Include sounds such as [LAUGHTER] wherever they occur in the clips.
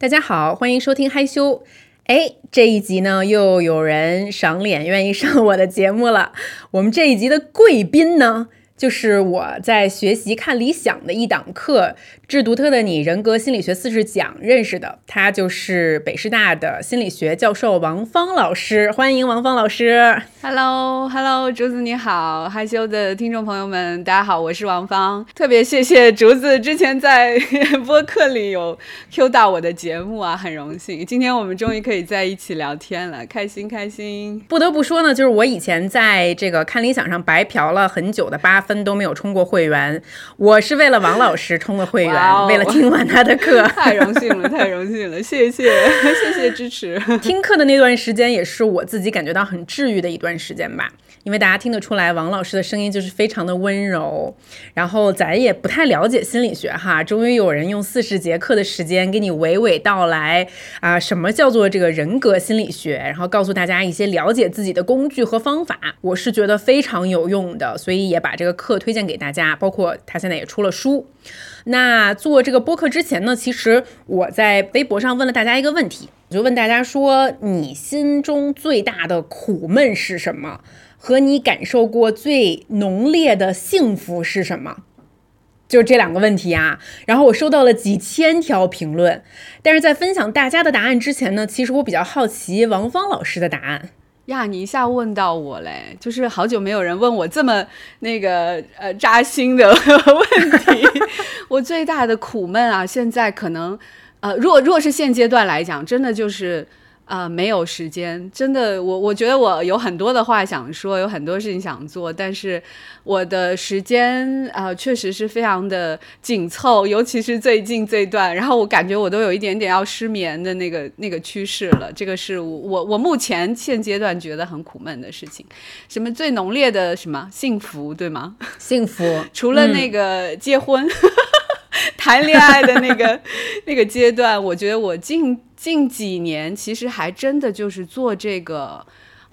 大家好，欢迎收听嗨修。哎，这一集呢，又有人赏脸愿意上我的节目了。我们这一集的贵宾呢？就是我在学习看理想的一档课《致独特的你：人格心理学四十讲》认识的，他就是北师大的心理学教授王芳老师，欢迎王芳老师。Hello，Hello，竹子你好，害羞的听众朋友们，大家好，我是王芳，特别谢谢竹子之前在 [LAUGHS] 播客里有 Q 到我的节目啊，很荣幸，今天我们终于可以在一起聊天了，开心开心。不得不说呢，就是我以前在这个看理想上白嫖了很久的八。分都没有充过会员，我是为了王老师充的会员，为了听完他的课，[LAUGHS] 太荣幸了，太荣幸了，谢谢，[LAUGHS] 谢谢支持。[LAUGHS] 听课的那段时间也是我自己感觉到很治愈的一段时间吧。因为大家听得出来，王老师的声音就是非常的温柔。然后咱也不太了解心理学哈，终于有人用四十节课的时间给你娓娓道来啊，什么叫做这个人格心理学，然后告诉大家一些了解自己的工具和方法，我是觉得非常有用的，所以也把这个课推荐给大家。包括他现在也出了书。那做这个播客之前呢，其实我在微博上问了大家一个问题，我就问大家说，你心中最大的苦闷是什么？和你感受过最浓烈的幸福是什么？就是这两个问题啊。然后我收到了几千条评论，但是在分享大家的答案之前呢，其实我比较好奇王芳老师的答案呀。你一下问到我嘞，就是好久没有人问我这么那个呃扎心的 [LAUGHS] 问题。[LAUGHS] 我最大的苦闷啊，现在可能呃，如果如果是现阶段来讲，真的就是。啊，没有时间，真的，我我觉得我有很多的话想说，有很多事情想做，但是我的时间啊，确实是非常的紧凑，尤其是最近这段，然后我感觉我都有一点点要失眠的那个那个趋势了，这个是我我目前现阶段觉得很苦闷的事情。什么最浓烈的什么幸福，对吗？[LAUGHS] 幸福，除了那个结婚。[LAUGHS] 谈恋爱的那个 [LAUGHS] 那个阶段，我觉得我近近几年其实还真的就是做这个。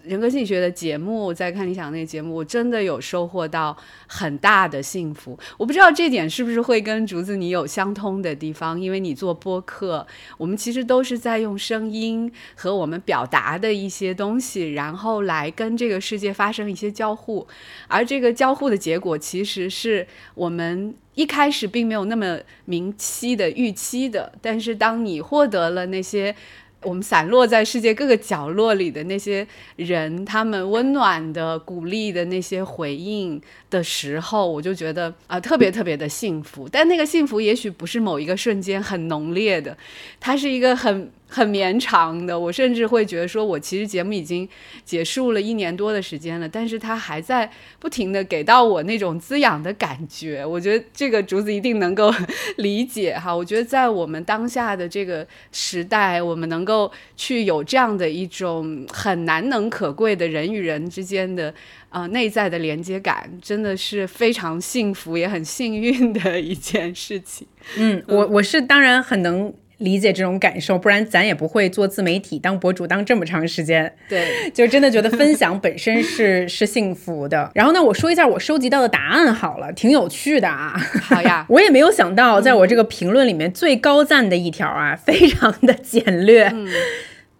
人格心理学的节目，在看理想那个节目，我真的有收获到很大的幸福。我不知道这点是不是会跟竹子你有相通的地方，因为你做播客，我们其实都是在用声音和我们表达的一些东西，然后来跟这个世界发生一些交互，而这个交互的结果，其实是我们一开始并没有那么明晰的预期的，但是当你获得了那些。我们散落在世界各个角落里的那些人，他们温暖的、鼓励的那些回应的时候，我就觉得啊，特别特别的幸福。但那个幸福也许不是某一个瞬间很浓烈的，它是一个很。很绵长的，我甚至会觉得说，我其实节目已经结束了一年多的时间了，但是它还在不停的给到我那种滋养的感觉。我觉得这个竹子一定能够 [LAUGHS] 理解哈。我觉得在我们当下的这个时代，我们能够去有这样的一种很难能可贵的人与人之间的啊内在的连接感，真的是非常幸福也很幸运的一件事情。嗯，我我是当然很能。理解这种感受，不然咱也不会做自媒体、当博主当这么长时间。对，[LAUGHS] 就真的觉得分享本身是 [LAUGHS] 是幸福的。然后呢，我说一下我收集到的答案好了，挺有趣的啊。好呀，[LAUGHS] 我也没有想到，在我这个评论里面最高赞的一条啊，非常的简略。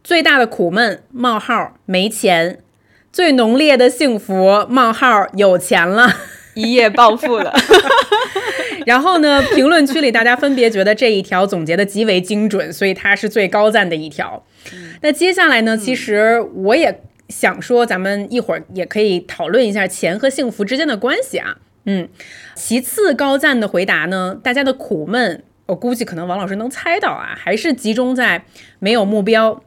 最大的苦闷：冒号没钱。最浓烈的幸福：冒号有钱了，一夜暴富了。[LAUGHS] 然后呢？评论区里大家分别觉得这一条总结的极为精准，所以它是最高赞的一条。那接下来呢？其实我也想说，咱们一会儿也可以讨论一下钱和幸福之间的关系啊。嗯，其次高赞的回答呢，大家的苦闷，我估计可能王老师能猜到啊，还是集中在没有目标，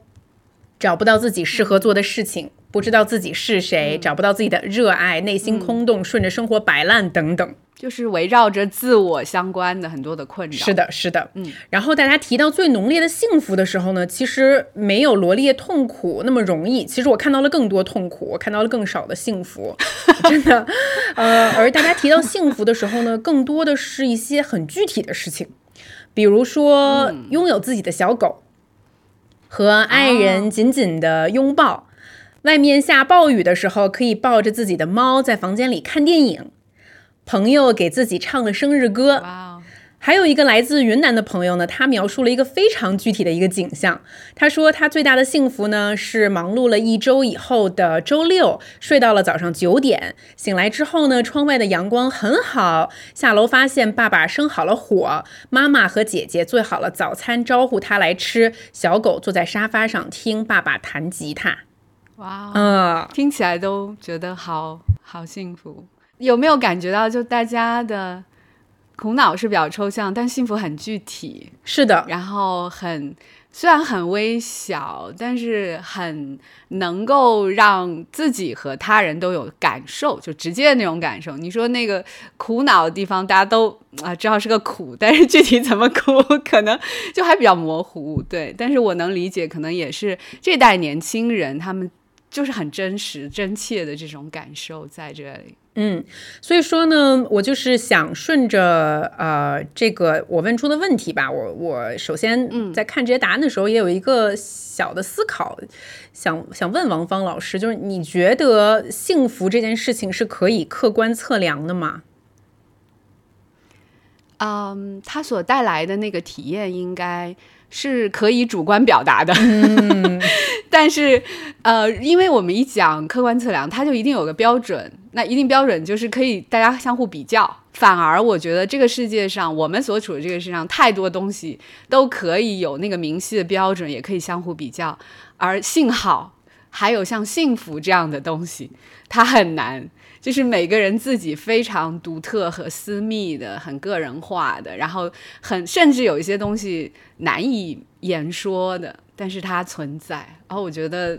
找不到自己适合做的事情，不知道自己是谁，找不到自己的热爱，内心空洞，顺着生活摆烂等等。就是围绕着自我相关的很多的困扰。是的，是的，嗯。然后大家提到最浓烈的幸福的时候呢，其实没有罗列痛苦那么容易。其实我看到了更多痛苦，我看到了更少的幸福，[LAUGHS] 真的。呃，而大家提到幸福的时候呢，更多的是一些很具体的事情，比如说拥有自己的小狗，和爱人紧紧的拥抱，外面下暴雨的时候可以抱着自己的猫在房间里看电影。朋友给自己唱了生日歌，还有一个来自云南的朋友呢，他描述了一个非常具体的一个景象。他说，他最大的幸福呢是忙碌了一周以后的周六，睡到了早上九点，醒来之后呢，窗外的阳光很好，下楼发现爸爸生好了火，妈妈和姐姐做好了早餐，招呼他来吃。小狗坐在沙发上听爸爸弹吉他。哇，嗯，听起来都觉得好好幸福。有没有感觉到，就大家的？苦恼是比较抽象，但幸福很具体。是的，然后很虽然很微小，但是很能够让自己和他人都有感受，就直接的那种感受。你说那个苦恼的地方，大家都啊知道是个苦，但是具体怎么苦，[LAUGHS] 可能就还比较模糊。对，但是我能理解，可能也是这代年轻人他们就是很真实、真切的这种感受在这里。嗯，所以说呢，我就是想顺着呃这个我问出的问题吧，我我首先在看这些答案的时候，也有一个小的思考，想想问王芳老师，就是你觉得幸福这件事情是可以客观测量的吗？嗯，它所带来的那个体验应该。是可以主观表达的，[LAUGHS] 但是，呃，因为我们一讲客观测量，它就一定有个标准，那一定标准就是可以大家相互比较。反而我觉得这个世界上，我们所处的这个世上，太多东西都可以有那个明晰的标准，也可以相互比较。而幸好还有像幸福这样的东西，它很难。就是每个人自己非常独特和私密的、很个人化的，然后很甚至有一些东西难以言说的，但是它存在。然后我觉得。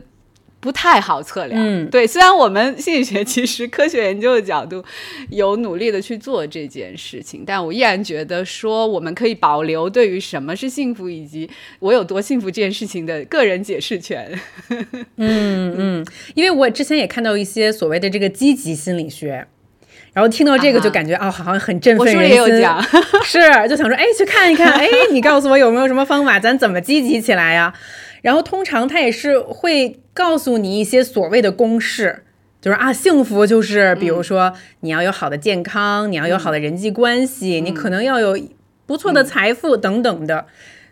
不太好测量，嗯，对。虽然我们心理学其实科学研究的角度有努力的去做这件事情，但我依然觉得说我们可以保留对于什么是幸福以及我有多幸福这件事情的个人解释权。[LAUGHS] [LAUGHS] 嗯嗯，因为我之前也看到一些所谓的这个积极心理学，然后听到这个就感觉哦，好像很振奋人心。我也有讲，[LAUGHS] 是就想说，哎，去看一看，哎，你告诉我有没有什么方法，咱怎么积极起来呀？然后通常他也是会告诉你一些所谓的公式，就是啊，幸福就是，比如说你要有好的健康，你要有好的人际关系，你可能要有不错的财富等等的，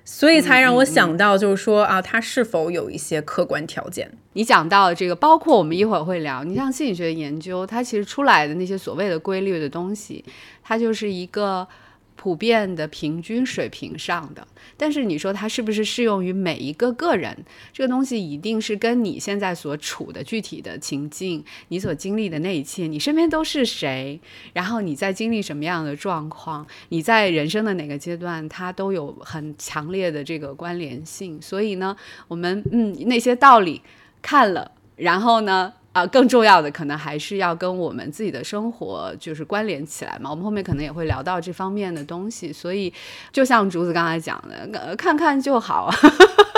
所以才让我想到，就是说啊，它是否有一些客观条件？你讲到这个，包括我们一会儿会聊，你像心理学研究，它其实出来的那些所谓的规律的东西，它就是一个。普遍的平均水平上的，但是你说它是不是适用于每一个个人？这个东西一定是跟你现在所处的具体的情境，你所经历的那一切，你身边都是谁，然后你在经历什么样的状况，你在人生的哪个阶段，它都有很强烈的这个关联性。所以呢，我们嗯那些道理看了，然后呢？啊，更重要的可能还是要跟我们自己的生活就是关联起来嘛。我们后面可能也会聊到这方面的东西，所以就像竹子刚才讲的，看看就好。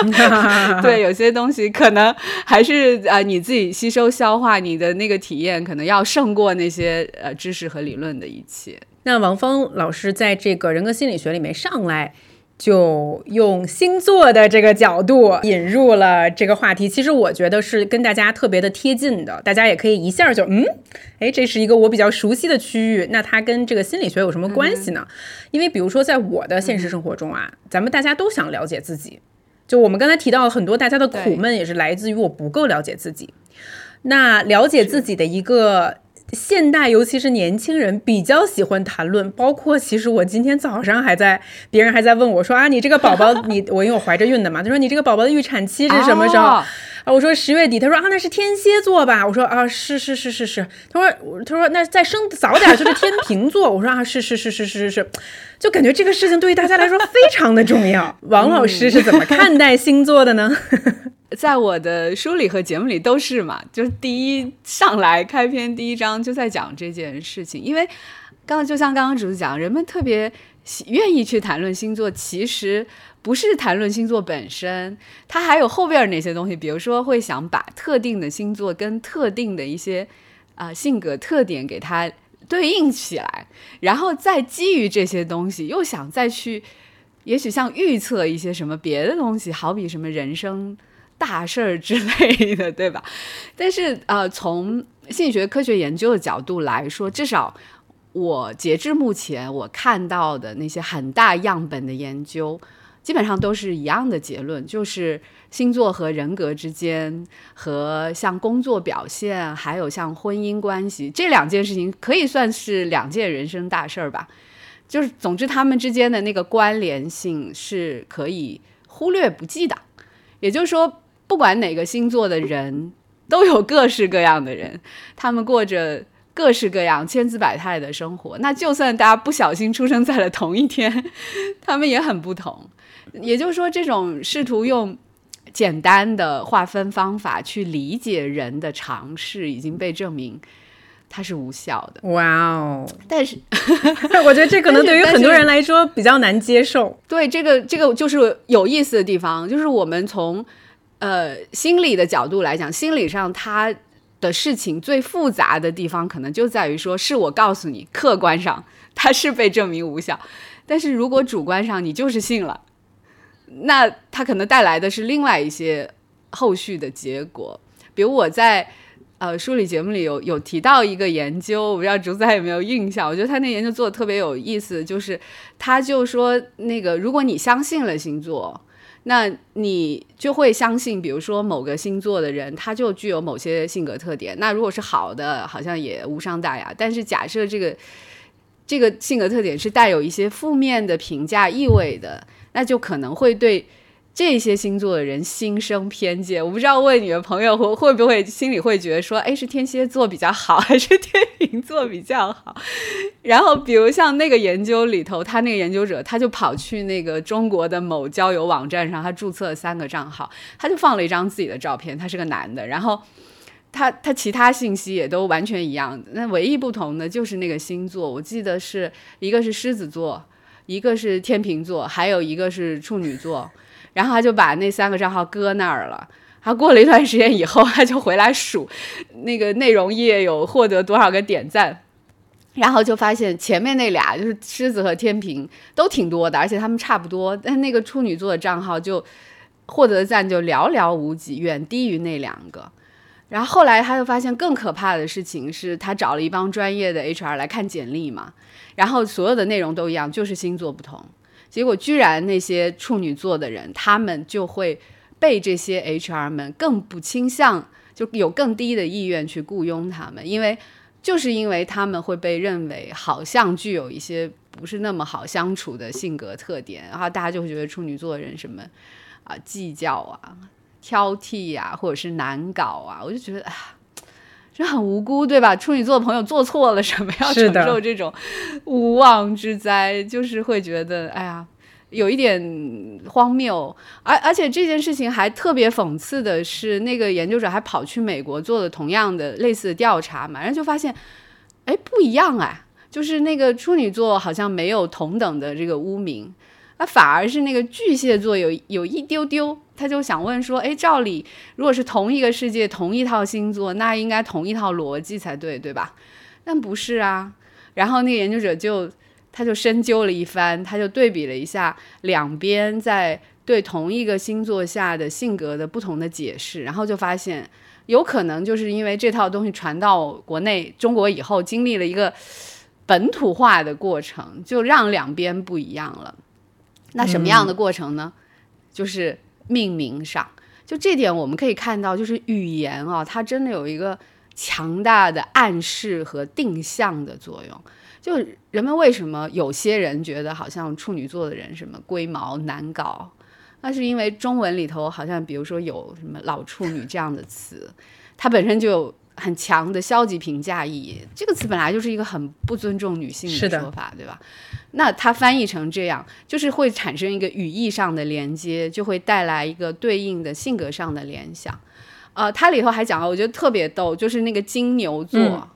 [LAUGHS] 对，有些东西可能还是啊，你自己吸收消化，你的那个体验可能要胜过那些呃知识和理论的一切。那王峰老师在这个人格心理学里面上来。就用星座的这个角度引入了这个话题，其实我觉得是跟大家特别的贴近的，大家也可以一下就嗯，哎，这是一个我比较熟悉的区域，那它跟这个心理学有什么关系呢？因为比如说在我的现实生活中啊，咱们大家都想了解自己，就我们刚才提到很多大家的苦闷也是来自于我不够了解自己，那了解自己的一个。现代尤其是年轻人比较喜欢谈论，包括其实我今天早上还在，别人还在问我说啊，你这个宝宝，你我因为我怀着孕的嘛，他说你这个宝宝的预产期是什么时候啊？我说十月底，他说啊那是天蝎座吧？我说啊是是是是是，他说他说那再生早点就是天平座，我说啊是是是是是是是，[LAUGHS] 就感觉这个事情对于大家来说非常的重要。[LAUGHS] 王老师是怎么看待星座的呢？[LAUGHS] 在我的书里和节目里都是嘛，就是第一上来开篇第一章就在讲这件事情，因为刚就像刚刚主持讲，人们特别愿意去谈论星座，其实不是谈论星座本身，它还有后边那些东西，比如说会想把特定的星座跟特定的一些啊性格特点给它对应起来，然后再基于这些东西又想再去，也许像预测一些什么别的东西，好比什么人生。大事儿之类的，对吧？[LAUGHS] 但是呃，从心理学科学研究的角度来说，至少我截至目前我看到的那些很大样本的研究，基本上都是一样的结论，就是星座和人格之间，和像工作表现，还有像婚姻关系这两件事情，可以算是两件人生大事儿吧。就是总之，他们之间的那个关联性是可以忽略不计的。也就是说，不管哪个星座的人，都有各式各样的人，他们过着。各式各样、千姿百态的生活，那就算大家不小心出生在了同一天，他们也很不同。也就是说，这种试图用简单的划分方法去理解人的尝试，已经被证明它是无效的。哇哦！但是，[LAUGHS] 我觉得这可能对于很多人来说比较难接受。对，这个这个就是有意思的地方，就是我们从呃心理的角度来讲，心理上他。的事情最复杂的地方，可能就在于说，是我告诉你，客观上它是被证明无效，但是如果主观上你就是信了，那它可能带来的是另外一些后续的结果。比如我在呃梳理节目里有有提到一个研究，我不知道竹仔有没有印象？我觉得他那研究做的特别有意思，就是他就说那个如果你相信了星座。那你就会相信，比如说某个星座的人，他就具有某些性格特点。那如果是好的，好像也无伤大雅。但是假设这个这个性格特点是带有一些负面的评价意味的，那就可能会对。这些星座的人心生偏见，我不知道问你的朋友会会不会心里会觉得说，哎，是天蝎座比较好，[LAUGHS] 还是天秤座比较好？然后，比如像那个研究里头，他那个研究者他就跑去那个中国的某交友网站上，他注册了三个账号，他就放了一张自己的照片，他是个男的，然后他他其他信息也都完全一样，那唯一不同的就是那个星座，我记得是一个是狮子座，一个是天秤座，还有一个是处女座。然后他就把那三个账号搁那儿了。他过了一段时间以后，他就回来数那个内容页有获得多少个点赞，然后就发现前面那俩就是狮子和天平都挺多的，而且他们差不多。但那个处女座的账号就获得的赞就寥寥无几，远低于那两个。然后后来他就发现更可怕的事情是，他找了一帮专业的 HR 来看简历嘛，然后所有的内容都一样，就是星座不同。结果居然那些处女座的人，他们就会被这些 HR 们更不倾向，就有更低的意愿去雇佣他们，因为就是因为他们会被认为好像具有一些不是那么好相处的性格特点，然后大家就会觉得处女座的人什么啊计较啊、挑剔呀，或者是难搞啊，我就觉得啊。这很无辜，对吧？处女座的朋友做错了什么，要承受这种无妄之灾，就是会觉得，哎呀，有一点荒谬。而而且这件事情还特别讽刺的是，那个研究者还跑去美国做了同样的类似的调查嘛，然后就发现，哎，不一样哎，就是那个处女座好像没有同等的这个污名。那反而是那个巨蟹座有有一丢丢，他就想问说，哎，照理如果是同一个世界，同一套星座，那应该同一套逻辑才对，对吧？但不是啊。然后那个研究者就他就深究了一番，他就对比了一下两边在对同一个星座下的性格的不同的解释，然后就发现有可能就是因为这套东西传到国内中国以后，经历了一个本土化的过程，就让两边不一样了。那什么样的过程呢？就是命名上，就这点我们可以看到，就是语言啊，它真的有一个强大的暗示和定向的作用。就人们为什么有些人觉得好像处女座的人什么龟毛难搞，那是因为中文里头好像比如说有什么老处女这样的词，它本身就有。很强的消极评价意义，这个词本来就是一个很不尊重女性的说法，对吧？那它翻译成这样，就是会产生一个语义上的连接，就会带来一个对应的性格上的联想。呃，它里头还讲了，我觉得特别逗，就是那个金牛座，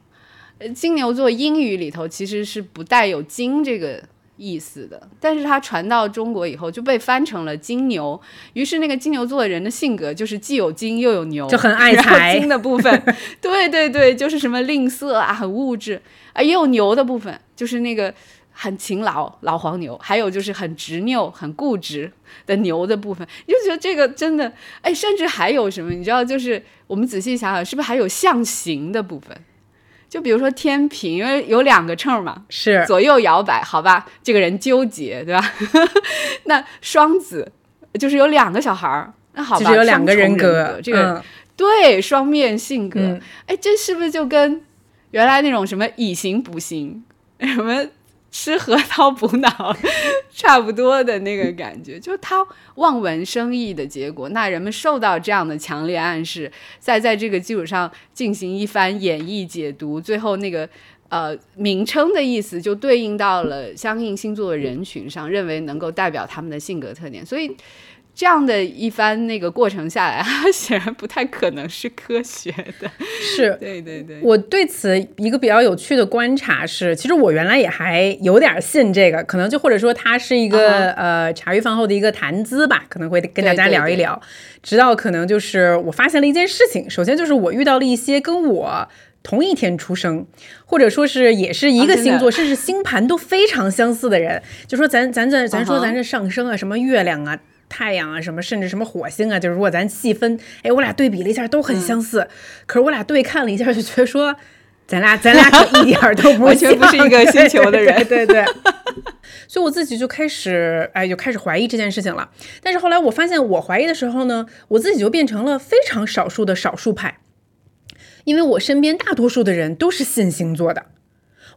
金牛座英语里头其实是不带有“金”这个。意思的，但是它传到中国以后就被翻成了金牛，于是那个金牛座的人的性格就是既有金又有牛，就很爱财。金的部分，[LAUGHS] 对对对，就是什么吝啬啊，很物质啊，也有牛的部分，就是那个很勤劳老黄牛，还有就是很执拗、很固执的牛的部分。你就觉得这个真的，哎，甚至还有什么？你知道，就是我们仔细想想，是不是还有象形的部分？就比如说天平，因为有两个秤嘛，是左右摇摆，好吧，这个人纠结，对吧？[LAUGHS] 那双子就是有两个小孩儿，那好吧，有两个人格，这个对双面性格，哎，这是不是就跟原来那种什么以形补形，什么？吃核桃补脑，差不多的那个感觉，就是他望文生义的结果。那人们受到这样的强烈暗示，再在这个基础上进行一番演绎解读，最后那个呃名称的意思就对应到了相应星座的人群上，认为能够代表他们的性格特点，所以。这样的一番那个过程下来，它 [LAUGHS] 显然不太可能是科学的。是 [LAUGHS] 对对对，我对此一个比较有趣的观察是，其实我原来也还有点信这个，可能就或者说它是一个呃茶余饭后的一个谈资吧，可能会跟大家聊一聊。直到可能就是我发现了一件事情，首先就是我遇到了一些跟我同一天出生，或者说是也是一个星座，甚至星盘都非常相似的人，就说咱咱这咱说咱这上升啊，什么月亮啊。太阳啊，什么甚至什么火星啊，就是如果咱细分，哎，我俩对比了一下，都很相似。可是我俩对看了一下，就觉得说，咱俩咱俩可一点都不完全不是一个星球的人，[LAUGHS] 对对。所以我自己就开始，哎，就开始怀疑这件事情了。但是后来我发现，我怀疑的时候呢，我自己就变成了非常少数的少数派，因为我身边大多数的人都是信星座的。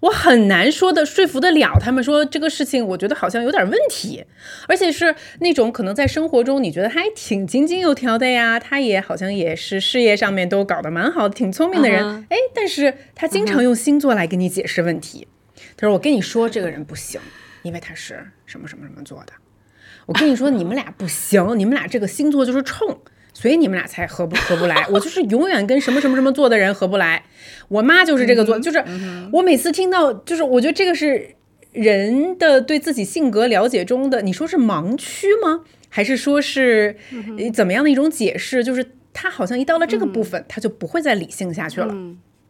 我很难说的说服得了他们说这个事情，我觉得好像有点问题，而且是那种可能在生活中你觉得他还挺井井有条的呀，他也好像也是事业上面都搞得蛮好，挺聪明的人，哎，但是他经常用星座来跟你解释问题。他说：“我跟你说这个人不行，因为他是什么什么什么做的。我跟你说你们俩不行，你们俩这个星座就是冲。”所以你们俩才合不合不来，我就是永远跟什么什么什么做的人合不来。我妈就是这个做，就是我每次听到，就是我觉得这个是人的对自己性格了解中的，你说是盲区吗？还是说是怎么样的一种解释？就是他好像一到了这个部分，他就不会再理性下去了。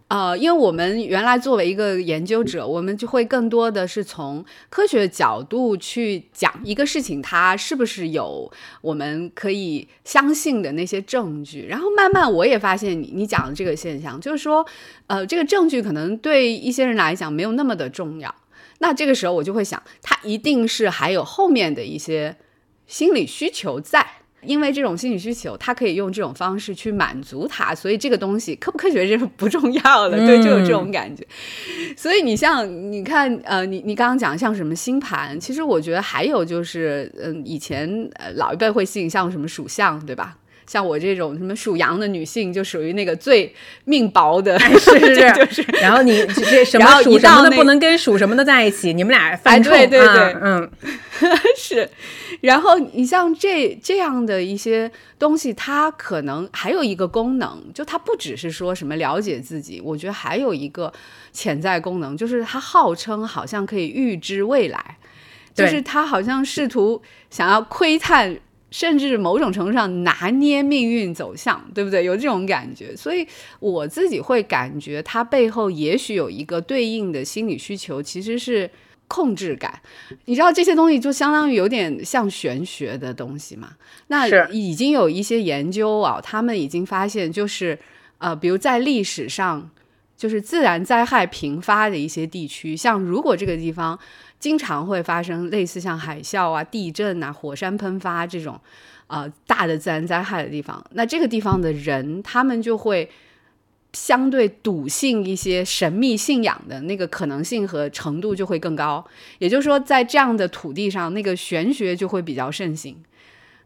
呃，因为我们原来作为一个研究者，我们就会更多的是从科学角度去讲一个事情，它是不是有我们可以相信的那些证据。然后慢慢我也发现你你讲的这个现象，就是说，呃，这个证据可能对一些人来讲没有那么的重要。那这个时候我就会想，它一定是还有后面的一些心理需求在。因为这种心理需求，他可以用这种方式去满足他，所以这个东西科不科学这是不重要的，对，就有这种感觉。所以你像你看，呃，你你刚刚讲像什么星盘，其实我觉得还有就是，嗯，以前呃老一辈会信像什么属相，对吧？像我这种什么属羊的女性，就属于那个最命薄的，[LAUGHS] 是是是。就是，然后你 [LAUGHS] 这什么属什么的不能跟属什么的在一起，你们俩犯冲啊，嗯，[LAUGHS] 是。然后你像这这样的一些东西，它可能还有一个功能，就它不只是说什么了解自己，我觉得还有一个潜在功能，就是它号称好像可以预知未来，就是他好像试图想要窥探。甚至某种程度上拿捏命运走向，对不对？有这种感觉，所以我自己会感觉它背后也许有一个对应的心理需求，其实是控制感。你知道这些东西就相当于有点像玄学的东西嘛？那已经有一些研究啊，他们已经发现，就是呃，比如在历史上，就是自然灾害频发的一些地区，像如果这个地方。经常会发生类似像海啸啊、地震啊、火山喷发这种，呃，大的自然灾害的地方。那这个地方的人，他们就会相对笃信一些神秘信仰的那个可能性和程度就会更高。也就是说，在这样的土地上，那个玄学就会比较盛行。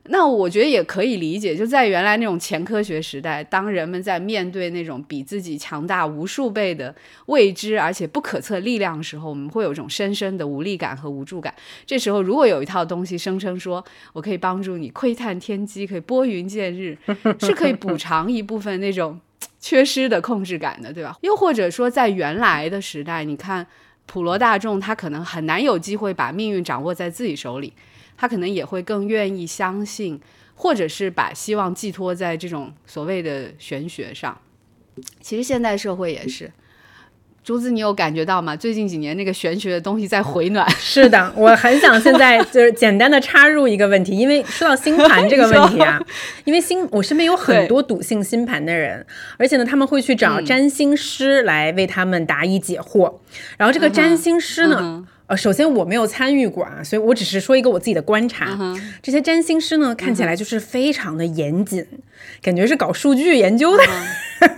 那我觉得也可以理解，就在原来那种前科学时代，当人们在面对那种比自己强大无数倍的未知而且不可测力量的时候，我们会有一种深深的无力感和无助感。这时候，如果有一套东西声称说我可以帮助你窥探天机，可以拨云见日，是可以补偿一部分那种缺失的控制感的，对吧？又或者说，在原来的时代，你看普罗大众，他可能很难有机会把命运掌握在自己手里。他可能也会更愿意相信，或者是把希望寄托在这种所谓的玄学上。其实现代社会也是，竹子，你有感觉到吗？最近几年那个玄学的东西在回暖。[LAUGHS] 是的，我很想现在 [LAUGHS] 就是简单的插入一个问题，因为说到星盘这个问题啊，因为星我身边有很多笃信星盘的人，而且呢，他们会去找占星师来为他们答疑解惑。然后这个占星师呢，呃，首先我没有参与过啊，所以我只是说一个我自己的观察。这些占星师呢，看起来就是非常的严谨，感觉是搞数据研究的。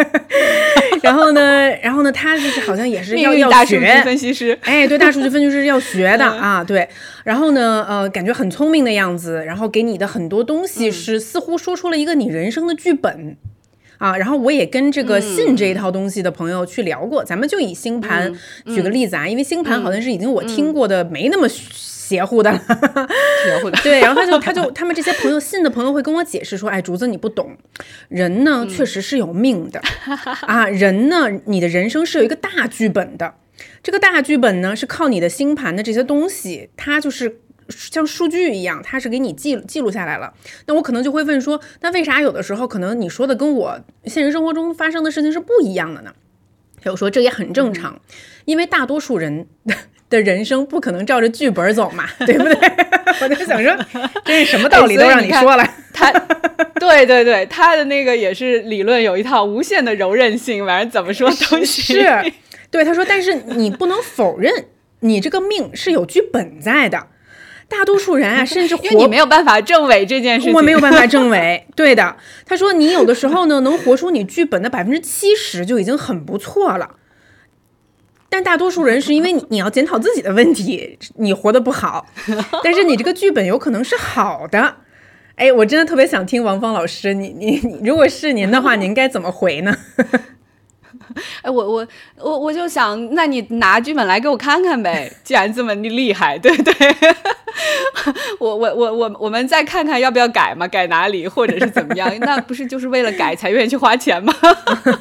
[LAUGHS] 然后呢，然后呢，他就是好像也是要要学分析师，哎，对，大数据分析师要学的啊，对。然后呢，呃，感觉很聪明的样子，然后给你的很多东西是似乎说出了一个你人生的剧本啊。然后我也跟这个信这一套东西的朋友去聊过，咱们就以星盘举个例子啊，因为星盘好像是已经我听过的没那么。邪乎的，[LAUGHS] 邪乎的，对，然后他就他就他们这些朋友信的朋友会跟我解释说，哎，竹子你不懂，人呢确实是有命的啊，人呢你的人生是有一个大剧本的，这个大剧本呢是靠你的星盘的这些东西，它就是像数据一样，它是给你记记录下来了。那我可能就会问说，那为啥有的时候可能你说的跟我现实生活中发生的事情是不一样的呢？有说这也很正常，因为大多数人。的人生不可能照着剧本走嘛，对不对？[LAUGHS] 我就想说，这是什么道理都让你说了。他，[LAUGHS] 对对对，他的那个也是理论有一套无限的柔韧性，反正怎么说都是。对，他说，但是你不能否认，你这个命是有剧本在的。大多数人啊，[LAUGHS] 甚至因为你没有办法证伪这件事情，我没有办法证伪。[LAUGHS] 对的，他说，你有的时候呢，能活出你剧本的百分之七十就已经很不错了。但大多数人是因为你你要检讨自己的问题，你活得不好，[LAUGHS] 但是你这个剧本有可能是好的。哎，我真的特别想听王芳老师，你你你，如果是您的话，您该怎么回呢？[LAUGHS] 哎，我我我我就想，那你拿剧本来给我看看呗。既然这么厉害，对不对？[LAUGHS] 我我我我我们再看看要不要改嘛？改哪里，或者是怎么样？那不是就是为了改才愿意去花钱吗？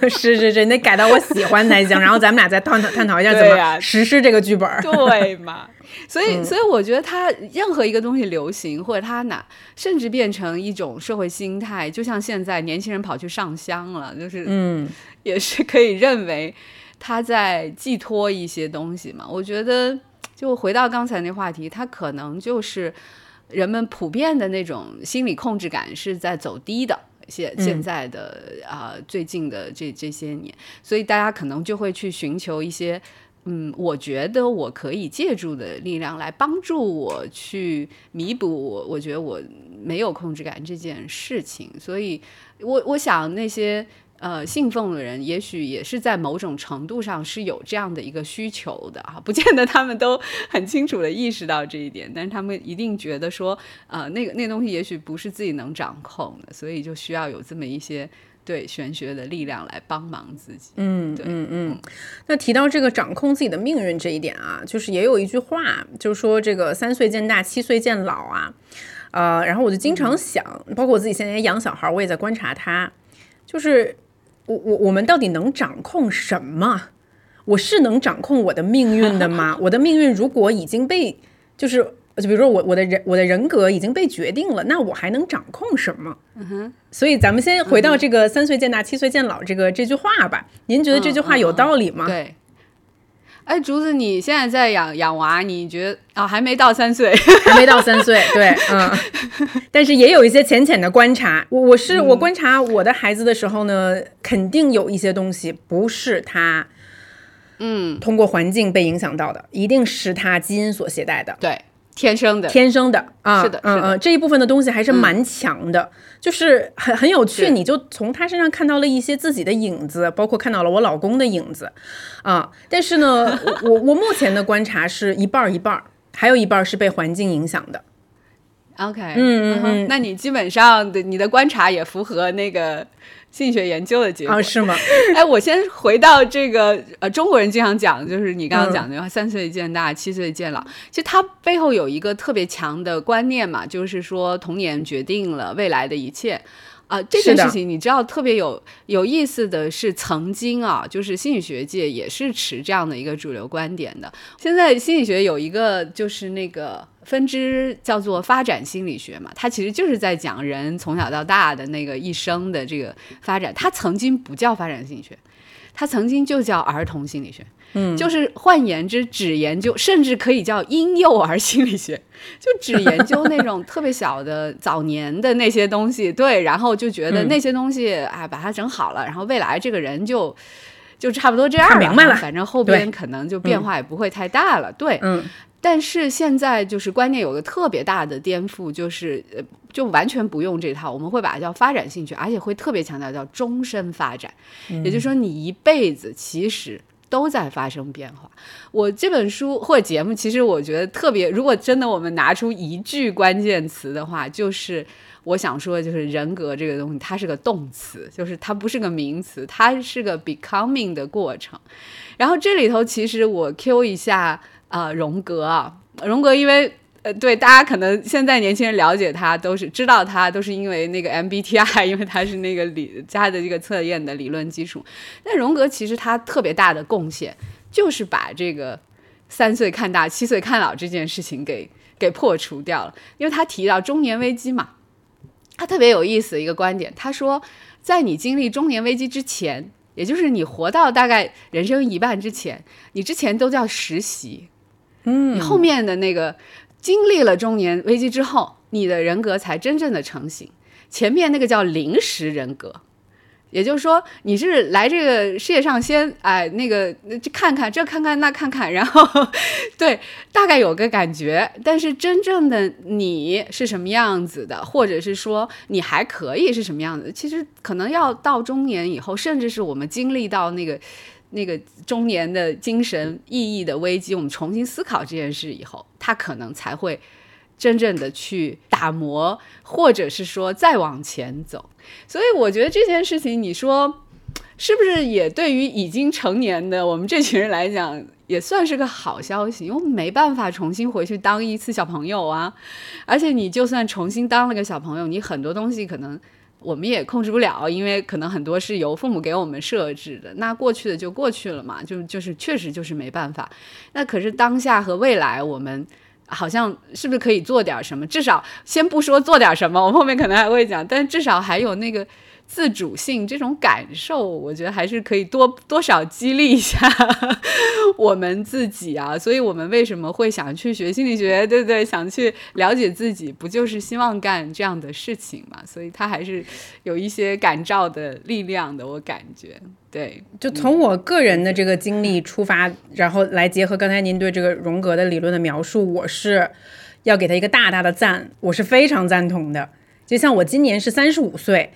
是 [LAUGHS] 是是，得改到我喜欢才行。然后咱们俩再探讨探讨一下怎么实施这个剧本。对嘛？所以所以我觉得它任何一个东西流行，或者它哪甚至变成一种社会心态，就像现在年轻人跑去上香了，就是嗯。也是可以认为他在寄托一些东西嘛？我觉得，就回到刚才那话题，他可能就是人们普遍的那种心理控制感是在走低的。现现在的啊，最近的这这些年，所以大家可能就会去寻求一些，嗯，我觉得我可以借助的力量来帮助我去弥补我，我觉得我没有控制感这件事情。所以，我我想那些。呃，信奉的人也许也是在某种程度上是有这样的一个需求的啊，不见得他们都很清楚的意识到这一点，但是他们一定觉得说，呃，那个那东西也许不是自己能掌控的，所以就需要有这么一些对玄学的力量来帮忙自己。嗯，嗯嗯。那提到这个掌控自己的命运这一点啊，就是也有一句话，就是说这个三岁见大，七岁见老啊，呃，然后我就经常想，包括我自己现在养小孩，我也在观察他，就是。我我我们到底能掌控什么？我是能掌控我的命运的吗？[LAUGHS] 我的命运如果已经被，就是就比如说我我的人我的人格已经被决定了，那我还能掌控什么？嗯哼。所以咱们先回到这个“三岁见大，七岁见老”这个这句话吧。您觉得这句话有道理吗？对。哎，竹子，你现在在养养娃，你觉得啊，还没到三岁，还没到三岁，对，嗯，[LAUGHS] 但是也有一些浅浅的观察。我我是我观察我的孩子的时候呢，肯定有一些东西不是他，嗯，通过环境被影响到的，一定是他基因所携带的，对。天生的，天生的啊，是的，嗯嗯，这一部分的东西还是蛮强的，就是很很有趣，你就从他身上看到了一些自己的影子，包括看到了我老公的影子，啊，但是呢，[LAUGHS] 我我目前的观察是一半儿一半儿，还有一半儿是被环境影响的。OK，嗯嗯嗯，那你基本上的你的观察也符合那个。心理学研究的结果是吗？[LAUGHS] 哎，我先回到这个呃，中国人经常讲，就是你刚刚讲的“三岁见大，七岁见老”。其实它背后有一个特别强的观念嘛，就是说童年决定了未来的一切啊。这件事情你知道特别有有意思的是，曾经啊，就是心理学界也是持这样的一个主流观点的。现在心理学有一个就是那个。分支叫做发展心理学嘛，它其实就是在讲人从小到大的那个一生的这个发展。它曾经不叫发展心理学，它曾经就叫儿童心理学。嗯，就是换言之，只研究，甚至可以叫婴幼儿心理学，[LAUGHS] 就只研究那种特别小的早年的那些东西。对，然后就觉得那些东西，哎，把它整好了，然后未来这个人就就差不多这样了。明白了，反正后边可能就变化也不会太大了。对，嗯。但是现在就是观念有个特别大的颠覆，就是呃，就完全不用这套，我们会把它叫发展兴趣，而且会特别强调叫终身发展，也就是说你一辈子其实都在发生变化。我这本书或者节目，其实我觉得特别，如果真的我们拿出一句关键词的话，就是我想说，就是人格这个东西，它是个动词，就是它不是个名词，它是个 becoming 的过程。然后这里头其实我 Q 一下。啊，荣格啊，荣格，因为呃，对大家可能现在年轻人了解他，都是知道他，都是因为那个 MBTI，[LAUGHS] 因为他是那个理加的这个测验的理论基础。那荣格其实他特别大的贡献，就是把这个三岁看大，七岁看老这件事情给给破除掉了。因为他提到中年危机嘛，他特别有意思的一个观点，他说，在你经历中年危机之前，也就是你活到大概人生一半之前，你之前都叫实习。嗯，你后面的那个经历了中年危机之后，你的人格才真正的成型。前面那个叫临时人格，也就是说你是来这个世界上先哎那个就看看这看看那看看，然后 [LAUGHS] 对大概有个感觉，但是真正的你是什么样子的，或者是说你还可以是什么样子，其实可能要到中年以后，甚至是我们经历到那个。那个中年的精神意义的危机，我们重新思考这件事以后，他可能才会真正的去打磨，或者是说再往前走。所以我觉得这件事情，你说是不是也对于已经成年的我们这群人来讲，也算是个好消息？因为没办法重新回去当一次小朋友啊，而且你就算重新当了个小朋友，你很多东西可能。我们也控制不了，因为可能很多是由父母给我们设置的。那过去的就过去了嘛，就就是确实就是没办法。那可是当下和未来，我们好像是不是可以做点什么？至少先不说做点什么，我后面可能还会讲。但至少还有那个。自主性这种感受，我觉得还是可以多多少激励一下 [LAUGHS] 我们自己啊。所以，我们为什么会想去学心理学，对不对？想去了解自己，不就是希望干这样的事情嘛？所以，他还是有一些感召的力量的。我感觉，对，就从我个人的这个经历出发，然后来结合刚才您对这个荣格的理论的描述，我是要给他一个大大的赞，我是非常赞同的。就像我今年是三十五岁。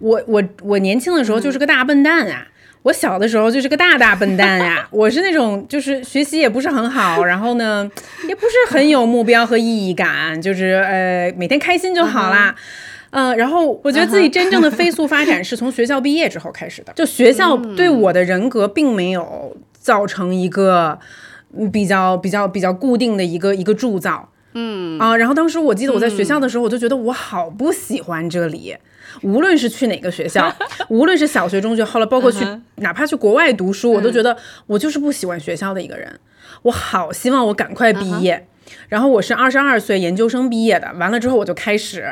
我我我年轻的时候就是个大笨蛋啊！我小的时候就是个大大笨蛋呀！我是那种就是学习也不是很好，然后呢也不是很有目标和意义感，就是呃每天开心就好啦。嗯，然后我觉得自己真正的飞速发展是从学校毕业之后开始的，就学校对我的人格并没有造成一个比较比较比较固定的一个一个铸造。嗯啊，然后当时我记得我在学校的时候，我就觉得我好不喜欢这里。无论是去哪个学校，[LAUGHS] 无论是小学、中学，后来包括去哪怕去国外读书，我都觉得我就是不喜欢学校的一个人。我好希望我赶快毕业。然后我是二十二岁研究生毕业的，完了之后我就开始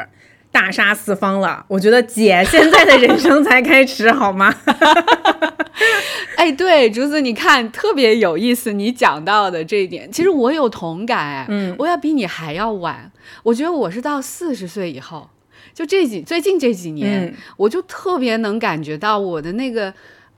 大杀四方了。我觉得姐现在的人生才开始，好吗？[LAUGHS] 哎，对，竹子，你看特别有意思，你讲到的这一点，其实我有同感。哎，嗯，我要比你还要晚。我觉得我是到四十岁以后。就这几最近这几年，我就特别能感觉到我的那个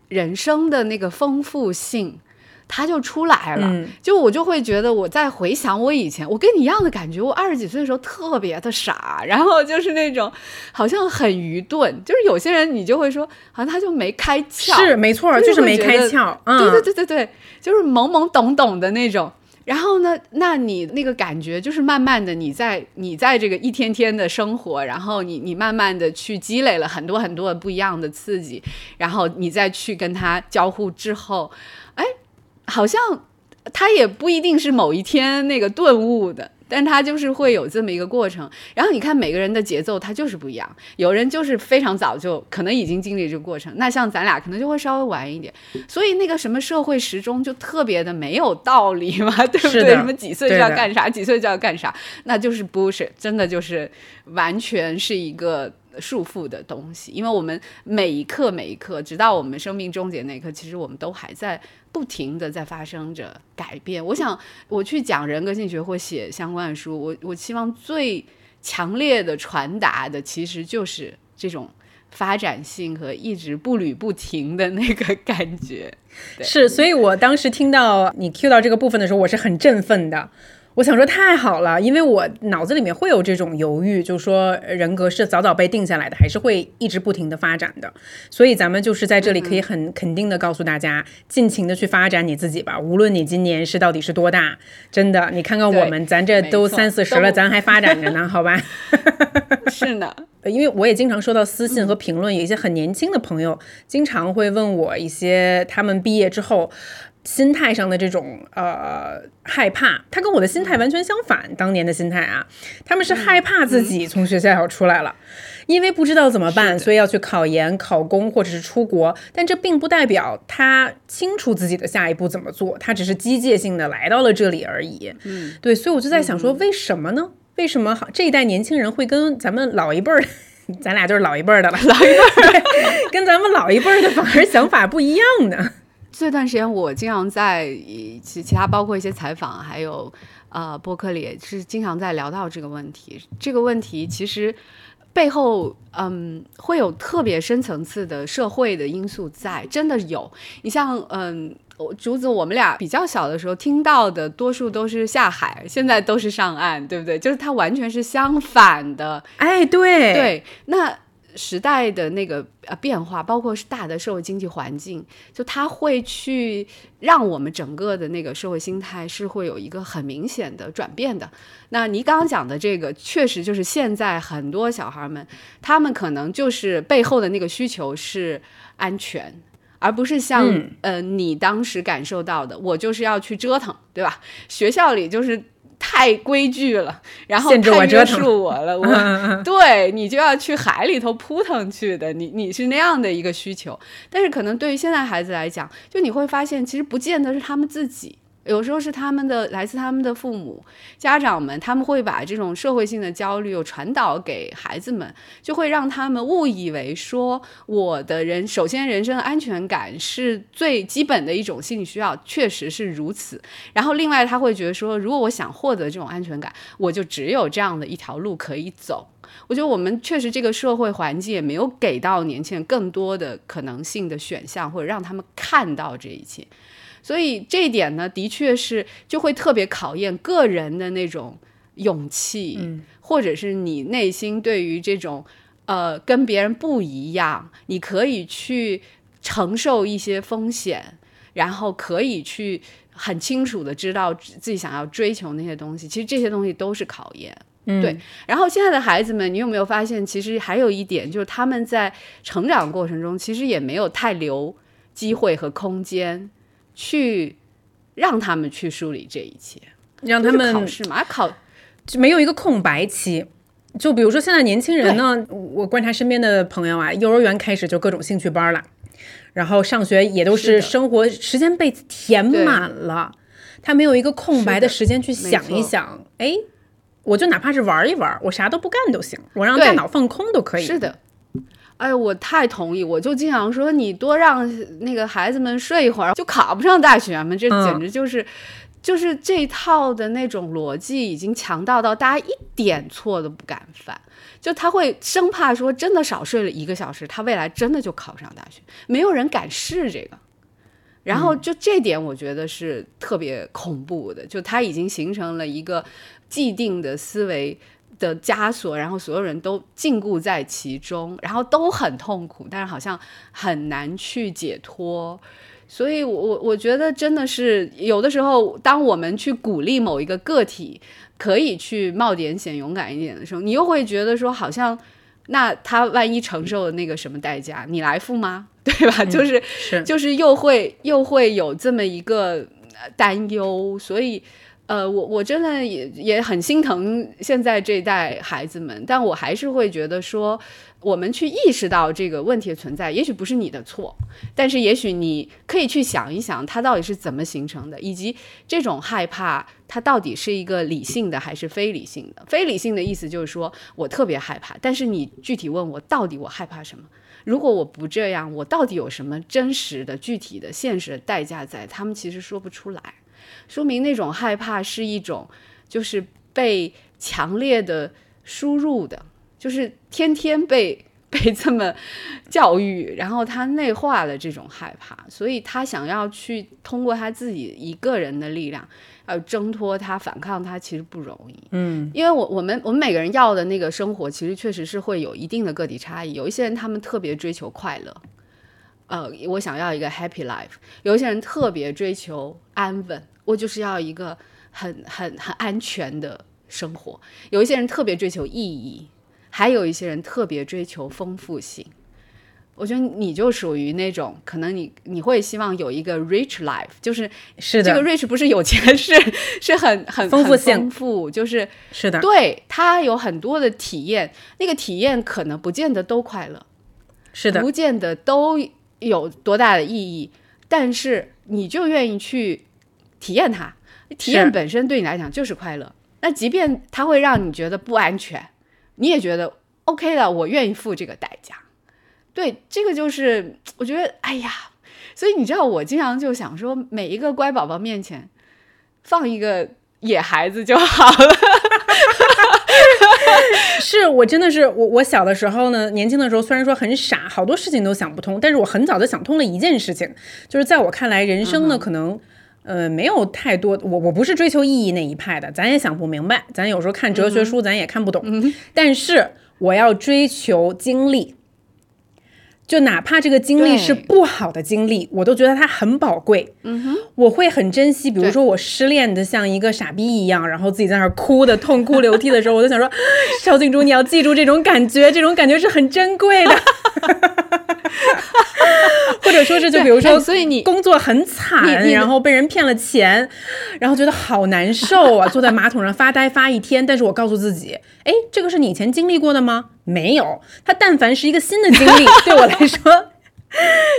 人生的那个丰富性，他就出来了。就我就会觉得，我在回想我以前，我跟你一样的感觉。我二十几岁的时候特别的傻，然后就是那种好像很愚钝。就是有些人你就会说，好像他就没开窍。是没错，就是没开窍。对对对对对，就是懵懵懂懂的那种。然后呢？那你那个感觉就是慢慢的，你在你在这个一天天的生活，然后你你慢慢的去积累了很多很多不一样的刺激，然后你再去跟他交互之后，哎，好像他也不一定是某一天那个顿悟的。但他就是会有这么一个过程，然后你看每个人的节奏，他就是不一样。有人就是非常早就可能已经经历这个过程，那像咱俩可能就会稍微晚一点。所以那个什么社会时钟就特别的没有道理嘛，[LAUGHS] 对不对？什么几岁就要干啥，几岁就要干啥，那就是不是真的就是完全是一个束缚的东西，因为我们每一刻每一刻，直到我们生命终结那一刻，其实我们都还在不停的在发生着改变。我想我去讲人格性学或写相关的书，我我希望最强烈的传达的，其实就是这种发展性和一直步履不停的那个感觉。是，所以我当时听到你 Q 到这个部分的时候，我是很振奋的。我想说太好了，因为我脑子里面会有这种犹豫，就是说人格是早早被定下来的，还是会一直不停的发展的。所以咱们就是在这里可以很肯定的告诉大家，尽情的去发展你自己吧。无论你今年是到底是多大，真的，你看看我们，咱这都三四十了，咱还发展着呢，[LAUGHS] 好吧？是呢，[LAUGHS] 因为我也经常收到私信和评论，有一些很年轻的朋友经常会问我一些他们毕业之后。心态上的这种呃害怕，他跟我的心态完全相反。当年的心态啊，他们是害怕自己从学校要出来了，因为不知道怎么办，所以要去考研、考公或者是出国。但这并不代表他清楚自己的下一步怎么做，他只是机械性的来到了这里而已。嗯，对，所以我就在想说，为什么呢？为什么好这一代年轻人会跟咱们老一辈儿，咱俩就是老一辈儿的了，老一辈儿 [LAUGHS] 跟咱们老一辈儿的反而想法不一样呢？这段时间我经常在其其他包括一些采访，还有呃播客里也是经常在聊到这个问题。这个问题其实背后嗯会有特别深层次的社会的因素在，真的有。你像嗯竹子，我们俩比较小的时候听到的多数都是下海，现在都是上岸，对不对？就是它完全是相反的。哎，对对，那。时代的那个呃变化，包括是大的社会经济环境，就它会去让我们整个的那个社会心态是会有一个很明显的转变的。那你刚刚讲的这个，确实就是现在很多小孩们，他们可能就是背后的那个需求是安全，而不是像呃你当时感受到的，我就是要去折腾，对吧？学校里就是。太规矩了，然后太约束我了，我对你就要去海里头扑腾去的，你你是那样的一个需求，但是可能对于现在孩子来讲，就你会发现，其实不见得是他们自己。有时候是他们的来自他们的父母、家长们，他们会把这种社会性的焦虑又传导给孩子们，就会让他们误以为说，我的人首先人生安全感是最基本的一种心理需要，确实是如此。然后另外他会觉得说，如果我想获得这种安全感，我就只有这样的一条路可以走。我觉得我们确实这个社会环境也没有给到年轻人更多的可能性的选项，或者让他们看到这一切。所以这一点呢，的确是就会特别考验个人的那种勇气，嗯，或者是你内心对于这种呃跟别人不一样，你可以去承受一些风险，然后可以去很清楚的知道自己想要追求那些东西。其实这些东西都是考验，嗯，对。然后现在的孩子们，你有没有发现，其实还有一点就是他们在成长过程中，其实也没有太留机会和空间。去让他们去梳理这一切，让他们考试嘛，考就没有一个空白期。就比如说现在年轻人呢，我观察身边的朋友啊，幼儿园开始就各种兴趣班了，然后上学也都是生活时间被填满了，他没有一个空白的时间去想一想，哎，我就哪怕是玩一玩，我啥都不干都行，我让大脑放空都可以。是的。哎，我太同意，我就经常说，你多让那个孩子们睡一会儿，就考不上大学嘛。这简直就是，就是这套的那种逻辑已经强大到大家一点错都不敢犯。就他会生怕说，真的少睡了一个小时，他未来真的就考不上大学，没有人敢试这个。然后就这点，我觉得是特别恐怖的，就他已经形成了一个既定的思维。的枷锁，然后所有人都禁锢在其中，然后都很痛苦，但是好像很难去解脱。所以，我我我觉得真的是有的时候，当我们去鼓励某一个个体可以去冒点险、勇敢一点的时候，你又会觉得说，好像那他万一承受了那个什么代价，你来付吗？对吧？就是就是又会又会有这么一个担忧，所以。呃，我我真的也也很心疼现在这一代孩子们，但我还是会觉得说，我们去意识到这个问题的存在，也许不是你的错，但是也许你可以去想一想，它到底是怎么形成的，以及这种害怕它到底是一个理性的还是非理性的。非理性的意思就是说我特别害怕，但是你具体问我到底我害怕什么？如果我不这样，我到底有什么真实的、具体的、现实的代价在？他们其实说不出来，说明那种害怕是一种就是被强烈的输入的。就是天天被被这么教育，然后他内化了这种害怕，所以他想要去通过他自己一个人的力量，要挣脱他、反抗他，其实不容易。嗯，因为我我们我们每个人要的那个生活，其实确实是会有一定的个体差异。有一些人他们特别追求快乐，呃，我想要一个 happy life；有一些人特别追求安稳，我就是要一个很很很安全的生活；有一些人特别追求意义。还有一些人特别追求丰富性，我觉得你就属于那种，可能你你会希望有一个 rich life，就是是的，这个 rich 不是有钱，是是很很丰富性，丰富就是是的，对他有很多的体验，那个体验可能不见得都快乐，是的，不见得都有多大的意义，但是你就愿意去体验它，体验本身对你来讲就是快乐，那即便它会让你觉得不安全。你也觉得 OK 的，我愿意付这个代价。对，这个就是我觉得，哎呀，所以你知道，我经常就想说，每一个乖宝宝面前放一个野孩子就好了。[LAUGHS] 是我真的是我，我小的时候呢，年轻的时候虽然说很傻，好多事情都想不通，但是我很早就想通了一件事情，就是在我看来，人生呢可能。呃，没有太多，我我不是追求意义那一派的，咱也想不明白，咱有时候看哲学书，咱也看不懂。但是我要追求经历，就哪怕这个经历是不好的经历，我都觉得它很宝贵。嗯哼，我会很珍惜。比如说我失恋的像一个傻逼一样，然后自己在那儿哭的痛哭流涕的时候，我就想说，[GASPS] 邵静珠，你要记住这种感觉，这种感觉是很珍贵的。[LAUGHS] 或者说是，就比如说，所以你工作很惨，然后被人骗了钱，然后觉得好难受啊，坐在马桶上发呆发一天。但是我告诉自己，哎，这个是你以前经历过的吗？没有，它但凡是一个新的经历，[LAUGHS] 对我来说，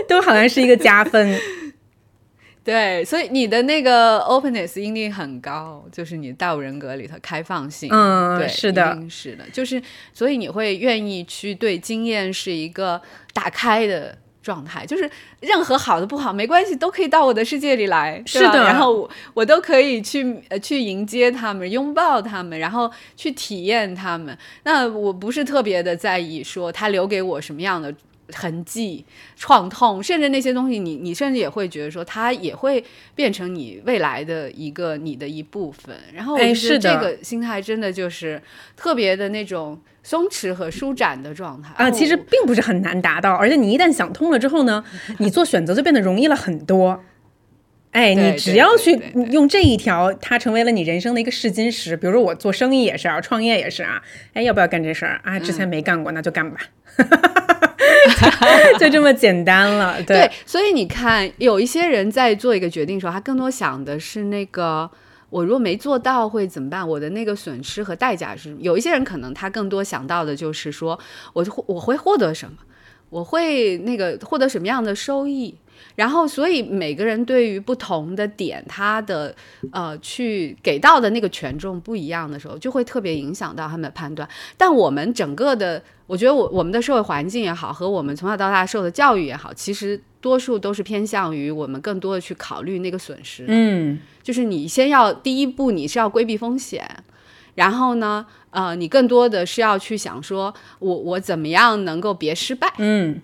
都好像是一个加分。[LAUGHS] 对，所以你的那个 openness 应力很高，就是你大五人格里头开放性，嗯，对，是的，是的，就是所以你会愿意去对经验是一个打开的。状态就是任何好的不好没关系，都可以到我的世界里来，是的。然后我我都可以去呃去迎接他们，拥抱他们，然后去体验他们。那我不是特别的在意说他留给我什么样的。痕迹、创痛，甚至那些东西，你你甚至也会觉得说，它也会变成你未来的一个你的一部分。然后，哎，是这个心态真的就是特别的那种松弛和舒展的状态啊。其实并不是很难达到，而且你一旦想通了之后呢，你做选择就变得容易了很多。哎，你只要去用这一条，它成为了你人生的一个试金石。比如说我做生意也是啊，创业也是啊。哎，要不要干这事儿啊？之前没干过，那就干吧。[LAUGHS] 就这么简单了，[LAUGHS] 对。所以你看，有一些人在做一个决定的时候，他更多想的是那个，我如果没做到会怎么办？我的那个损失和代价是？有一些人可能他更多想到的就是说，我就我会获得什么？我会那个获得什么样的收益？然后，所以每个人对于不同的点，他的呃去给到的那个权重不一样的时候，就会特别影响到他们的判断。但我们整个的，我觉得我我们的社会环境也好，和我们从小到大受的教育也好，其实多数都是偏向于我们更多的去考虑那个损失。嗯，就是你先要第一步，你是要规避风险，然后呢，呃，你更多的是要去想说，我我怎么样能够别失败。嗯。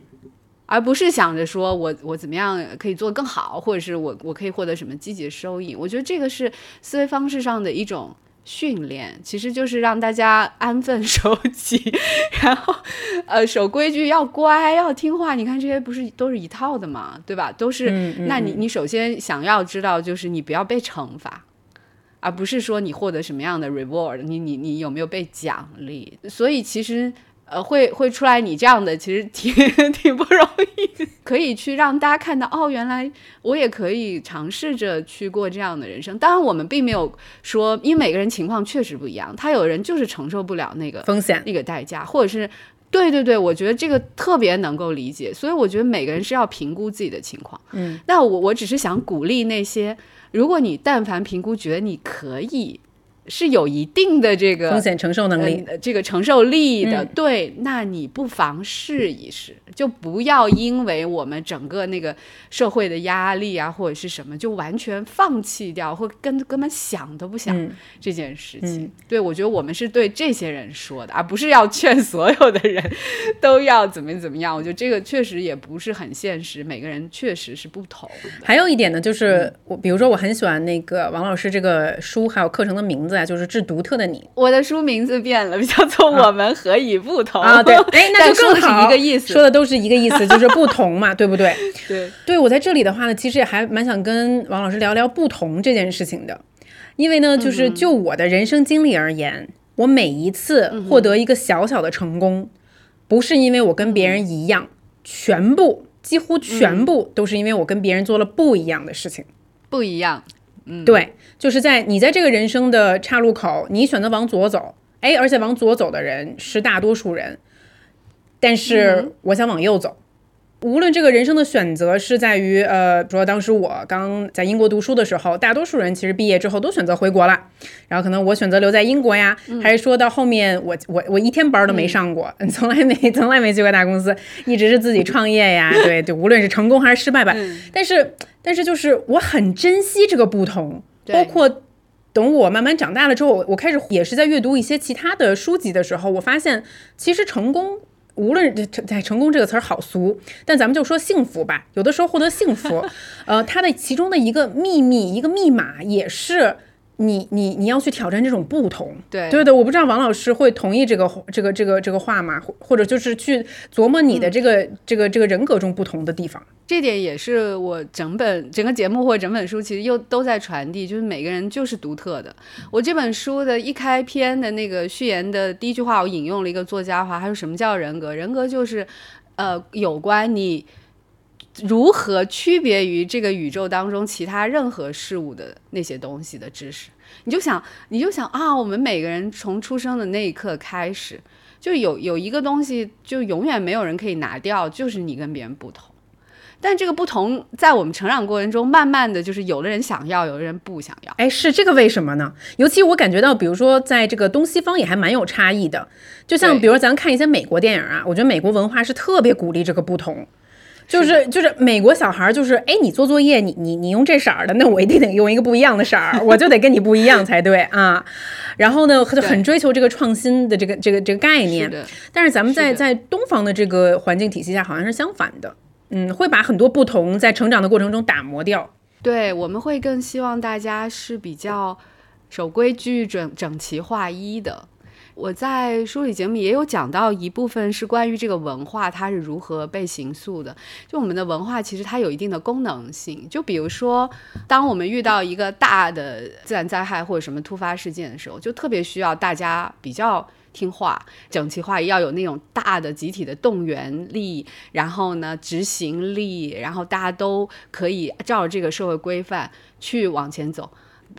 而不是想着说我我怎么样可以做得更好，或者是我我可以获得什么积极的收益。我觉得这个是思维方式上的一种训练，其实就是让大家安分 [LAUGHS] 守己，然后呃守规矩，要乖，要听话。你看这些不是都是一套的嘛，对吧？都是。那你你首先想要知道就是你不要被惩罚，而不是说你获得什么样的 reward，你你你有没有被奖励？所以其实。呃，会会出来你这样的，其实挺 [LAUGHS] 挺不容易，可以去让大家看到，哦，原来我也可以尝试着去过这样的人生。当然，我们并没有说，因为每个人情况确实不一样，他有人就是承受不了那个风险、那个代价，或者是对对对，我觉得这个特别能够理解，所以我觉得每个人是要评估自己的情况。嗯，那我我只是想鼓励那些，如果你但凡评估觉得你可以。是有一定的这个风险承受能力，呃这个承受力的，嗯对，那你不妨试一试，就不要因为我们整个那个社会的压力啊，或者是什么，就完全放弃掉，或根根本想都不想嗯这件事情。嗯对我觉得我们是对这些人说的，而不是要劝所有的人都要怎么怎么样。我觉得这个确实也不是很现实，每个人确实是不同的。还有一点呢，就是我比如说我很喜欢那个王老师这个书还有课程的名字啊，就是致独特的你。我的书名字变了，叫做《我们何以不同》啊，对，哎，那就更好，一个意思。说的都是一个意思，[LAUGHS] 就是不同嘛，对不对？对，对我在这里的话呢，其实也还蛮想跟王老师聊聊不同这件事情的，因为呢，就是就我的人生经历而言，我每一次获得一个小小的成功，不是因为我跟别人一样，全部几乎全部都是因为我跟别人做了不一样的事情。不一样。嗯。对，就是在你在这个人生的岔路口，你选择往左走，哎，而且往左走的人是大多数人，但是我想往右走。无论这个人生的选择是在于，呃，比如说当时我刚在英国读书的时候，大多数人其实毕业之后都选择回国了，然后可能我选择留在英国呀，还是说到后面我我我一天班都没上过，[LAUGHS] 从来没从来没去过大公司，一直是自己创业呀，[LAUGHS] 对对，无论是成功还是失败吧，但是但是就是我很珍惜这个不同，对包括等我慢慢长大了之后，我开始也是在阅读一些其他的书籍的时候，我发现其实成功。无论成在成功这个词儿好俗，但咱们就说幸福吧。有的时候获得幸福，[LAUGHS] 呃，它的其中的一个秘密、一个密码，也是你你你要去挑战这种不同。对对的，我不知道王老师会同意这个这个这个这个话吗？或或者就是去琢磨你的这个、这个这个人格中不同的地方。这点也是我整本整个节目或者整本书，其实又都在传递，就是每个人就是独特的。我这本书的一开篇的那个序言的第一句话，我引用了一个作家话，他说：“什么叫人格？人格就是，呃，有关你如何区别于这个宇宙当中其他任何事物的那些东西的知识。”你就想，你就想啊，我们每个人从出生的那一刻开始，就有有一个东西，就永远没有人可以拿掉，就是你跟别人不同。但这个不同，在我们成长过程中，慢慢的就是有的人想要，有的人不想要。哎，是这个为什么呢？尤其我感觉到，比如说在这个东西方也还蛮有差异的。就像比如咱看一些美国电影啊，我觉得美国文化是特别鼓励这个不同。就是就是美国小孩儿就是哎，你做作业你你你用这色儿的，那我一定得用一个不一样的色儿，我就得跟你不一样才对啊。然后呢，就很追求这个创新的这个这个这个概念。是，但是咱们在在东方的这个环境体系下，好像是相反的。嗯，会把很多不同在成长的过程中打磨掉。对，我们会更希望大家是比较守规矩、整整齐划一的。我在梳理节目也有讲到一部分是关于这个文化它是如何被形塑的。就我们的文化其实它有一定的功能性，就比如说，当我们遇到一个大的自然灾害或者什么突发事件的时候，就特别需要大家比较。听话、整齐划一，要有那种大的集体的动员力，然后呢执行力，然后大家都可以照着这个社会规范去往前走。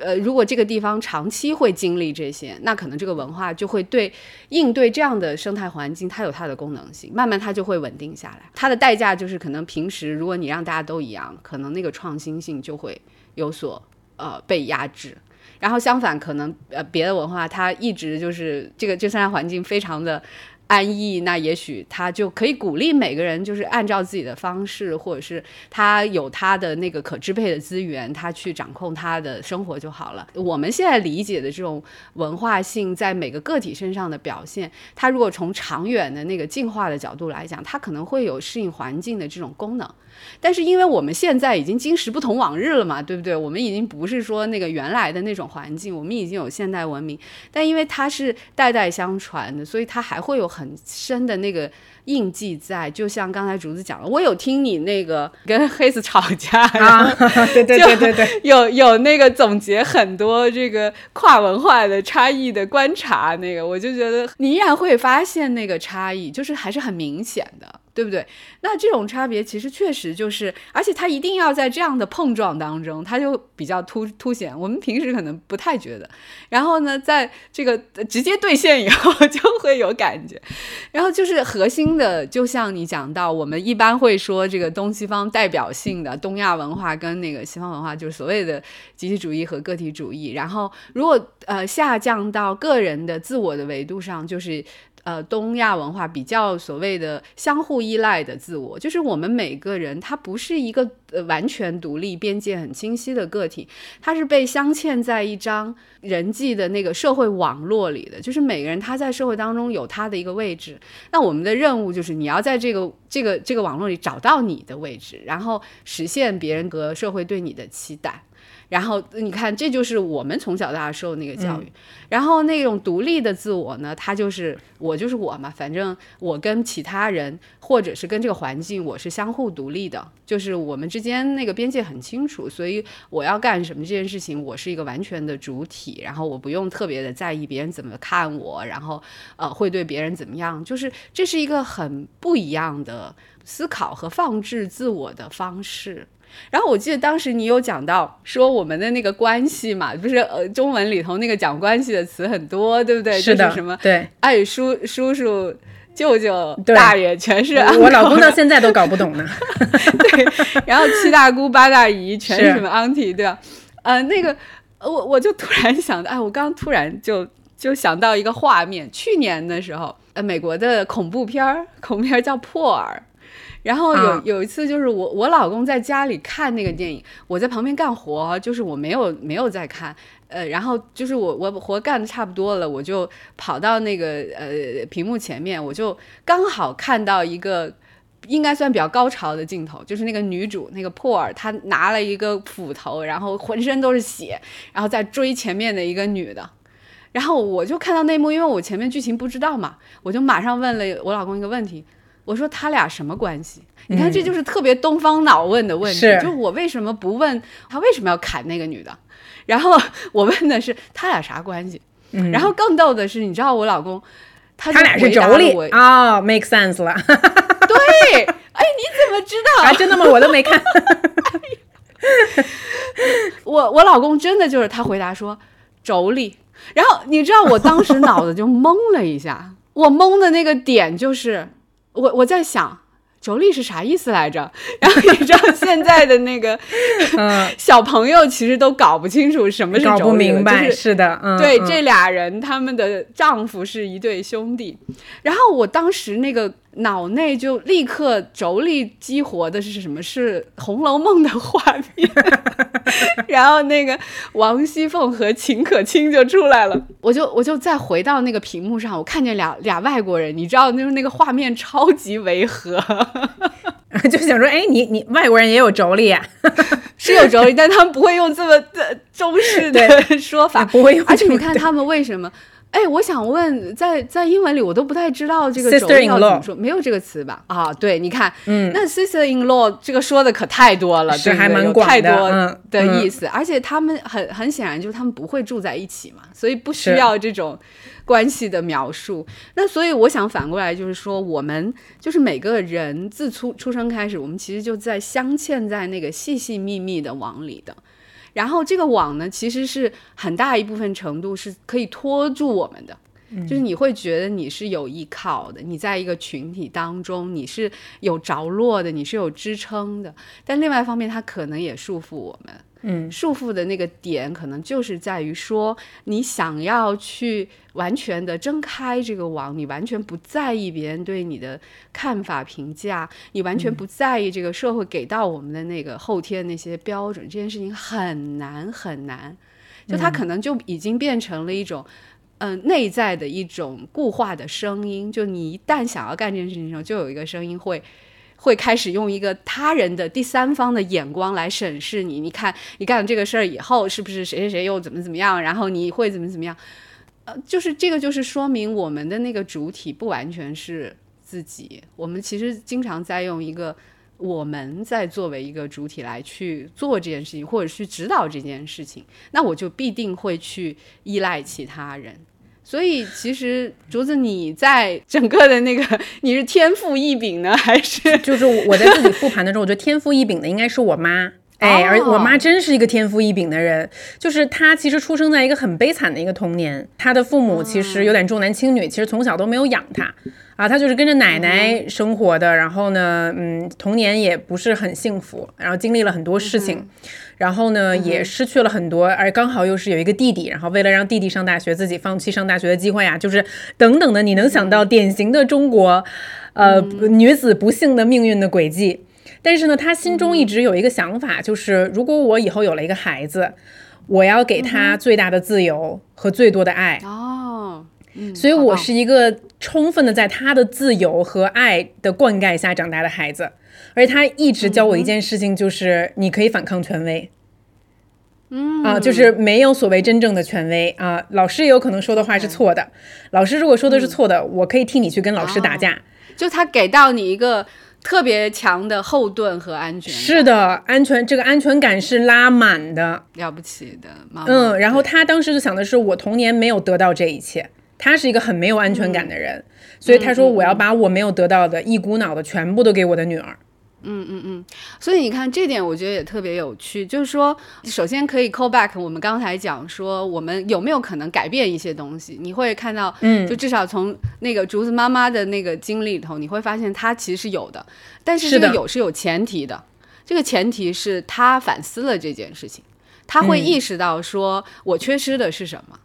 呃，如果这个地方长期会经历这些，那可能这个文化就会对应对这样的生态环境，它有它的功能性，慢慢它就会稳定下来。它的代价就是可能平时如果你让大家都一样，可能那个创新性就会有所呃被压制。然后相反，可能呃别的文化它一直就是这个这生态环境非常的安逸，那也许他就可以鼓励每个人就是按照自己的方式，或者是他有他的那个可支配的资源，他去掌控他的生活就好了。我们现在理解的这种文化性在每个个体身上的表现，它如果从长远的那个进化的角度来讲，它可能会有适应环境的这种功能。但是因为我们现在已经今时不同往日了嘛，对不对？我们已经不是说那个原来的那种环境，我们已经有现代文明，但因为它是代代相传的，所以它还会有很深的那个印记在。就像刚才竹子讲了，我有听你那个跟黑子吵架啊，[LAUGHS] 对对对对对，有有那个总结很多这个跨文化的差异的观察，那个我就觉得你依然会发现那个差异，就是还是很明显的。对不对？那这种差别其实确实就是，而且它一定要在这样的碰撞当中，它就比较突凸显。我们平时可能不太觉得，然后呢，在这个直接兑现以后 [LAUGHS] 就会有感觉。然后就是核心的，就像你讲到，我们一般会说这个东西方代表性的东亚文化跟那个西方文化，就是所谓的集体主义和个体主义。然后如果呃下降到个人的自我的维度上，就是。呃，东亚文化比较所谓的相互依赖的自我，就是我们每个人他不是一个呃完全独立、边界很清晰的个体，他是被镶嵌在一张人际的那个社会网络里的。就是每个人他在社会当中有他的一个位置，那我们的任务就是你要在这个这个这个网络里找到你的位置，然后实现别人和社会对你的期待。然后你看，这就是我们从小到大受那个教育。然后那种独立的自我呢，他就是我就是我嘛，反正我跟其他人或者是跟这个环境，我是相互独立的，就是我们之间那个边界很清楚。所以我要干什么这件事情，我是一个完全的主体，然后我不用特别的在意别人怎么看我，然后呃会对别人怎么样，就是这是一个很不一样的思考和放置自我的方式。然后我记得当时你有讲到说我们的那个关系嘛，不是呃中文里头那个讲关系的词很多，对不对？是的，什么对，爱叔叔叔、舅舅、大爷，全是。我老公到现在都搞不懂呢。[LAUGHS] 对，然后七大姑八大姨全是什么 auntie，对吧？呃，那个我我就突然想到，哎，我刚突然就就想到一个画面，去年的时候，呃，美国的恐怖片儿，恐怖片叫《破耳》。然后有有一次，就是我我老公在家里看那个电影，我在旁边干活，就是我没有没有在看，呃，然后就是我我活干的差不多了，我就跑到那个呃屏幕前面，我就刚好看到一个应该算比较高潮的镜头，就是那个女主那个珀尔，她拿了一个斧头，然后浑身都是血，然后在追前面的一个女的，然后我就看到那幕，因为我前面剧情不知道嘛，我就马上问了我老公一个问题。我说他俩什么关系？你看，这就是特别东方脑问的问题。就我为什么不问他为什么要砍那个女的？然后 [LAUGHS] 我问的是他俩啥关系？然后更逗的是，你知道我老公，他俩是妯娌啊，make sense 了。对，[LAUGHS] 哎，你怎么知道？啊，真的吗？我都没看。[LAUGHS] 我我老公真的就是他回答说妯娌，然后你知道我当时脑子就懵了一下，我懵的那个点就是。我我在想，妯娌是啥意思来着？然后你知道 [LAUGHS] 现在的那个 [LAUGHS] 小朋友其实都搞不清楚什么是妯娌，不明白是的，对，这俩人他们的丈夫是一对兄弟。然后我当时那个脑内就立刻轴力激活的是什么？是《红楼梦》的画面。[LAUGHS] 然后那个王熙凤和秦可卿就出来了，我就我就再回到那个屏幕上，我看见俩俩外国人，你知道，就是那个画面超级违和，[LAUGHS] 就想说，哎，你你外国人也有妯娌啊？[LAUGHS] 是有妯娌，但他们不会用这么的中式的说法，不会用。而且你看他们为什么？哎，我想问，在在英文里我都不太知道这个妯娌要怎么说，没有这个词吧？啊，对，你看，嗯，那 sister in law 这个说的可太多了，是还蛮广的，的意思。而且他们很很显然就是他们不会住在一起嘛，所以不需要这种关系的描述。那所以我想反过来就是说，我们就是每个人自出出生开始，我们其实就在镶嵌在那个细细密密的网里的。然后这个网呢，其实是很大一部分程度是可以拖住我们的，就是你会觉得你是有依靠的，你在一个群体当中你是有着落的，你是有支撑的。但另外一方面，它可能也束缚我们。嗯，束缚的那个点可能就是在于说，你想要去完全的睁开这个网，你完全不在意别人对你的看法评价，你完全不在意这个社会给到我们的那个后天那些标准，这件事情很难很难。就它可能就已经变成了一种，嗯，内在的一种固化的声音。就你一旦想要干这件事情的时候，就有一个声音会。会开始用一个他人的第三方的眼光来审视你。你看，你干了这个事儿以后，是不是谁谁谁又怎么怎么样？然后你会怎么怎么样？呃，就是这个，就是说明我们的那个主体不完全是自己。我们其实经常在用一个我们在作为一个主体来去做这件事情，或者去指导这件事情。那我就必定会去依赖其他人。所以其实竹子你在整个的那个你是天赋异禀呢，还是就是我在自己复盘的时候，我觉得天赋异禀的应该是我妈。哎，而我妈真是一个天赋异禀的人，就是她其实出生在一个很悲惨的一个童年，她的父母其实有点重男轻女，其实从小都没有养她，啊，她就是跟着奶奶生活的，然后呢，嗯，童年也不是很幸福，然后经历了很多事情，然后呢也失去了很多，而刚好又是有一个弟弟，然后为了让弟弟上大学，自己放弃上大学的机会啊，就是等等的，你能想到典型的中国，呃，女子不幸的命运的轨迹。但是呢，他心中一直有一个想法，就是如果我以后有了一个孩子，我要给他最大的自由和最多的爱。哦，所以我是一个充分的在他的自由和爱的灌溉下长大的孩子。而且他一直教我一件事情，就是你可以反抗权威。嗯啊，就是没有所谓真正的权威啊。老师也有可能说的话是错的，老师如果说的是错的，我可以替你去跟老师打架。就他给到你一个。特别强的后盾和安全，是的，安全这个安全感是拉满的，了不起的。嗯，然后他当时就想的是，我童年没有得到这一切，他是一个很没有安全感的人，所以他说我要把我没有得到的一股脑的全部都给我的女儿。嗯嗯嗯，所以你看这点，我觉得也特别有趣。就是说，首先可以 call back 我们刚才讲说，我们有没有可能改变一些东西？你会看到，嗯，就至少从那个竹子妈妈的那个经历里头，你会发现她其实是有的。但是这个有是有前提的，这个前提是她反思了这件事情，她会意识到说我缺失的是什么，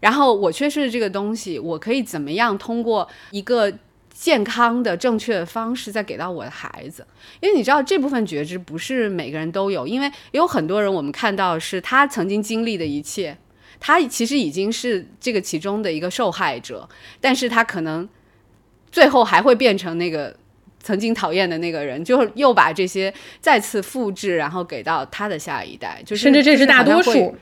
然后我缺失的这个东西，我可以怎么样通过一个。健康的、正确的方式再给到我的孩子，因为你知道这部分觉知不是每个人都有，因为有很多人我们看到是他曾经经历的一切，他其实已经是这个其中的一个受害者，但是他可能最后还会变成那个曾经讨厌的那个人，就又把这些再次复制，然后给到他的下一代，就是甚至这是大多数。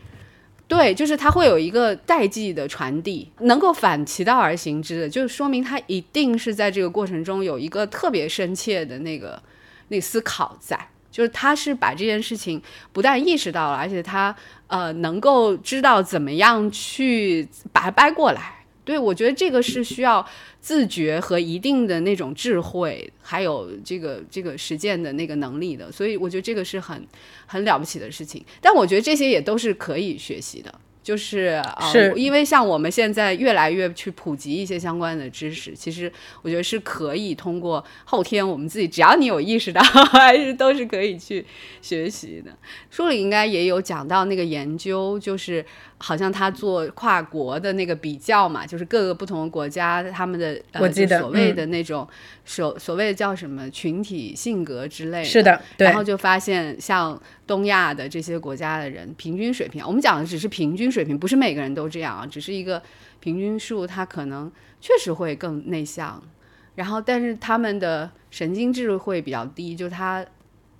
对，就是他会有一个代际的传递，能够反其道而行之的，就是说明他一定是在这个过程中有一个特别深切的那个那思考在，就是他是把这件事情不但意识到了，而且他呃能够知道怎么样去把它掰过来。对我觉得这个是需要。自觉和一定的那种智慧，还有这个这个实践的那个能力的，所以我觉得这个是很很了不起的事情。但我觉得这些也都是可以学习的。就是啊，因为像我们现在越来越去普及一些相关的知识，其实我觉得是可以通过后天我们自己，只要你有意识到，[LAUGHS] 还是都是可以去学习的。书里应该也有讲到那个研究，就是好像他做跨国的那个比较嘛，就是各个不同的国家他们的呃所谓的那种所所谓的叫什么群体性格之类的，是的，然后就发现像。东亚的这些国家的人平均水平，我们讲的只是平均水平，不是每个人都这样啊，只是一个平均数，他可能确实会更内向，然后但是他们的神经质会比较低，就他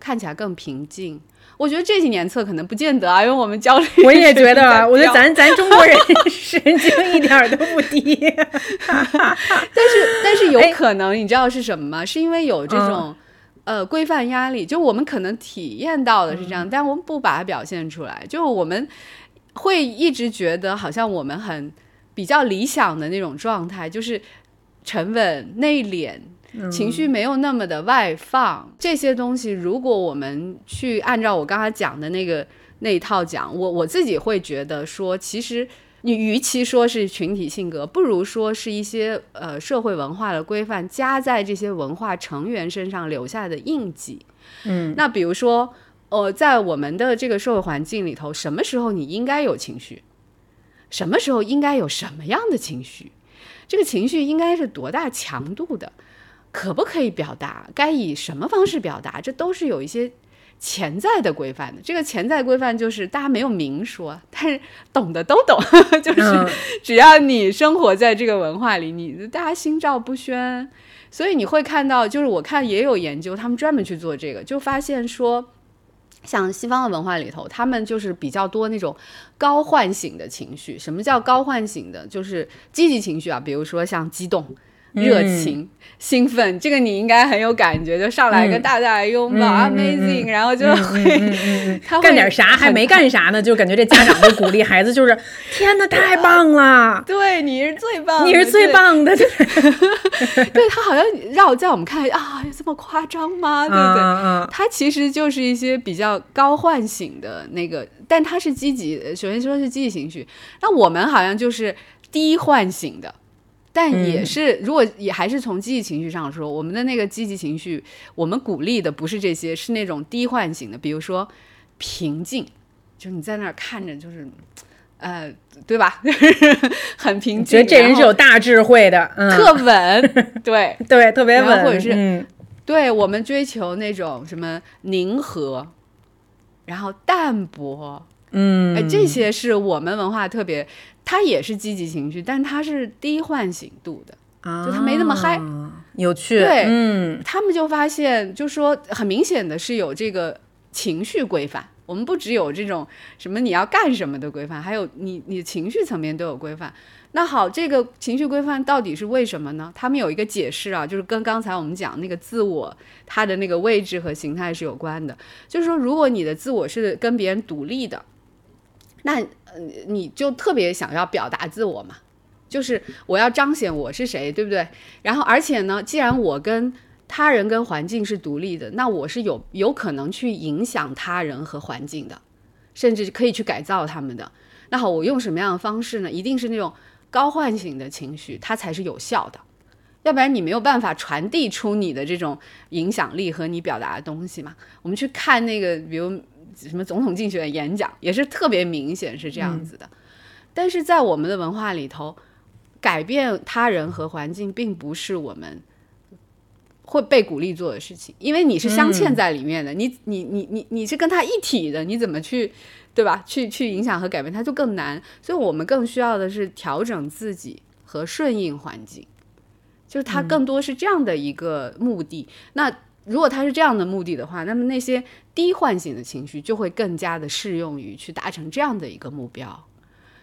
看起来更平静。我觉得这几年测可能不见得啊，因为我们焦虑。我也觉得，[LAUGHS] 我觉得咱咱中国人 [LAUGHS] 神经一点都不低。[LAUGHS] 但是但是有可能，你知道是什么吗？是因为有这种。呃，规范压力，就我们可能体验到的是这样，但我们不把它表现出来。就我们会一直觉得，好像我们很比较理想的那种状态，就是沉稳、内敛，情绪没有那么的外放。这些东西，如果我们去按照我刚才讲的那个那一套讲，我我自己会觉得说，其实。你与其说是群体性格，不如说是一些呃社会文化的规范加在这些文化成员身上留下的印记。嗯，那比如说，呃，在我们的这个社会环境里头，什么时候你应该有情绪？什么时候应该有什么样的情绪？这个情绪应该是多大强度的？可不可以表达？该以什么方式表达？这都是有一些。潜在的规范的这个潜在规范就是大家没有明说，但是懂的都懂，[LAUGHS] 就是只要你生活在这个文化里，你大家心照不宣。所以你会看到，就是我看也有研究，他们专门去做这个，就发现说，像西方的文化里头，他们就是比较多那种高唤醒的情绪。什么叫高唤醒的？就是积极情绪啊，比如说像激动。热情。兴奋，这个你应该很有感觉，就上来一个大大的拥抱，amazing，然后就会，他干点啥还没干啥呢，[LAUGHS] 就感觉这家长都鼓励孩子，就是天哪，太棒了，对，你是最棒的，你是最棒的，对，[LAUGHS] 对他好像让我在我们看来啊，有这么夸张吗？对不对？他其实就是一些比较高唤醒的那个，但他是积极，首先说是积极情绪，那我们好像就是低唤醒的。但也是，如果也还是从积极情绪上说，我们的那个积极情绪，我们鼓励的不是这些，是那种低唤醒的，比如说平静，就你在那儿看着，就是，呃，对吧？[LAUGHS] 很平静，觉得这人是有大智慧的，特稳，对 [LAUGHS] 对，特别稳，或者是，对我们追求那种什么宁和，然后淡泊，嗯，哎，这些是我们文化特别。他也是积极情绪，但他是低唤醒度的，就他没那么嗨，有趣。对，嗯，他们就发现，就说很明显的是有这个情绪规范。我们不只有这种什么你要干什么的规范，还有你你情绪层面都有规范。那好，这个情绪规范到底是为什么呢？他们有一个解释啊，就是跟刚才我们讲那个自我它的那个位置和形态是有关的。就是说，如果你的自我是跟别人独立的，那你就特别想要表达自我嘛，就是我要彰显我是谁，对不对？然后而且呢，既然我跟他人跟环境是独立的，那我是有有可能去影响他人和环境的，甚至可以去改造他们的。那好，我用什么样的方式呢？一定是那种高唤醒的情绪，它才是有效的，要不然你没有办法传递出你的这种影响力和你表达的东西嘛。我们去看那个，比如。什么总统竞选演讲也是特别明显是这样子的，但是在我们的文化里头，改变他人和环境并不是我们会被鼓励做的事情，因为你是镶嵌在里面的，你你你你你是跟他一体的，你怎么去对吧？去去影响和改变它就更难，所以我们更需要的是调整自己和顺应环境，就是它更多是这样的一个目的。那如果他是这样的目的的话，那么那些低唤醒的情绪就会更加的适用于去达成这样的一个目标。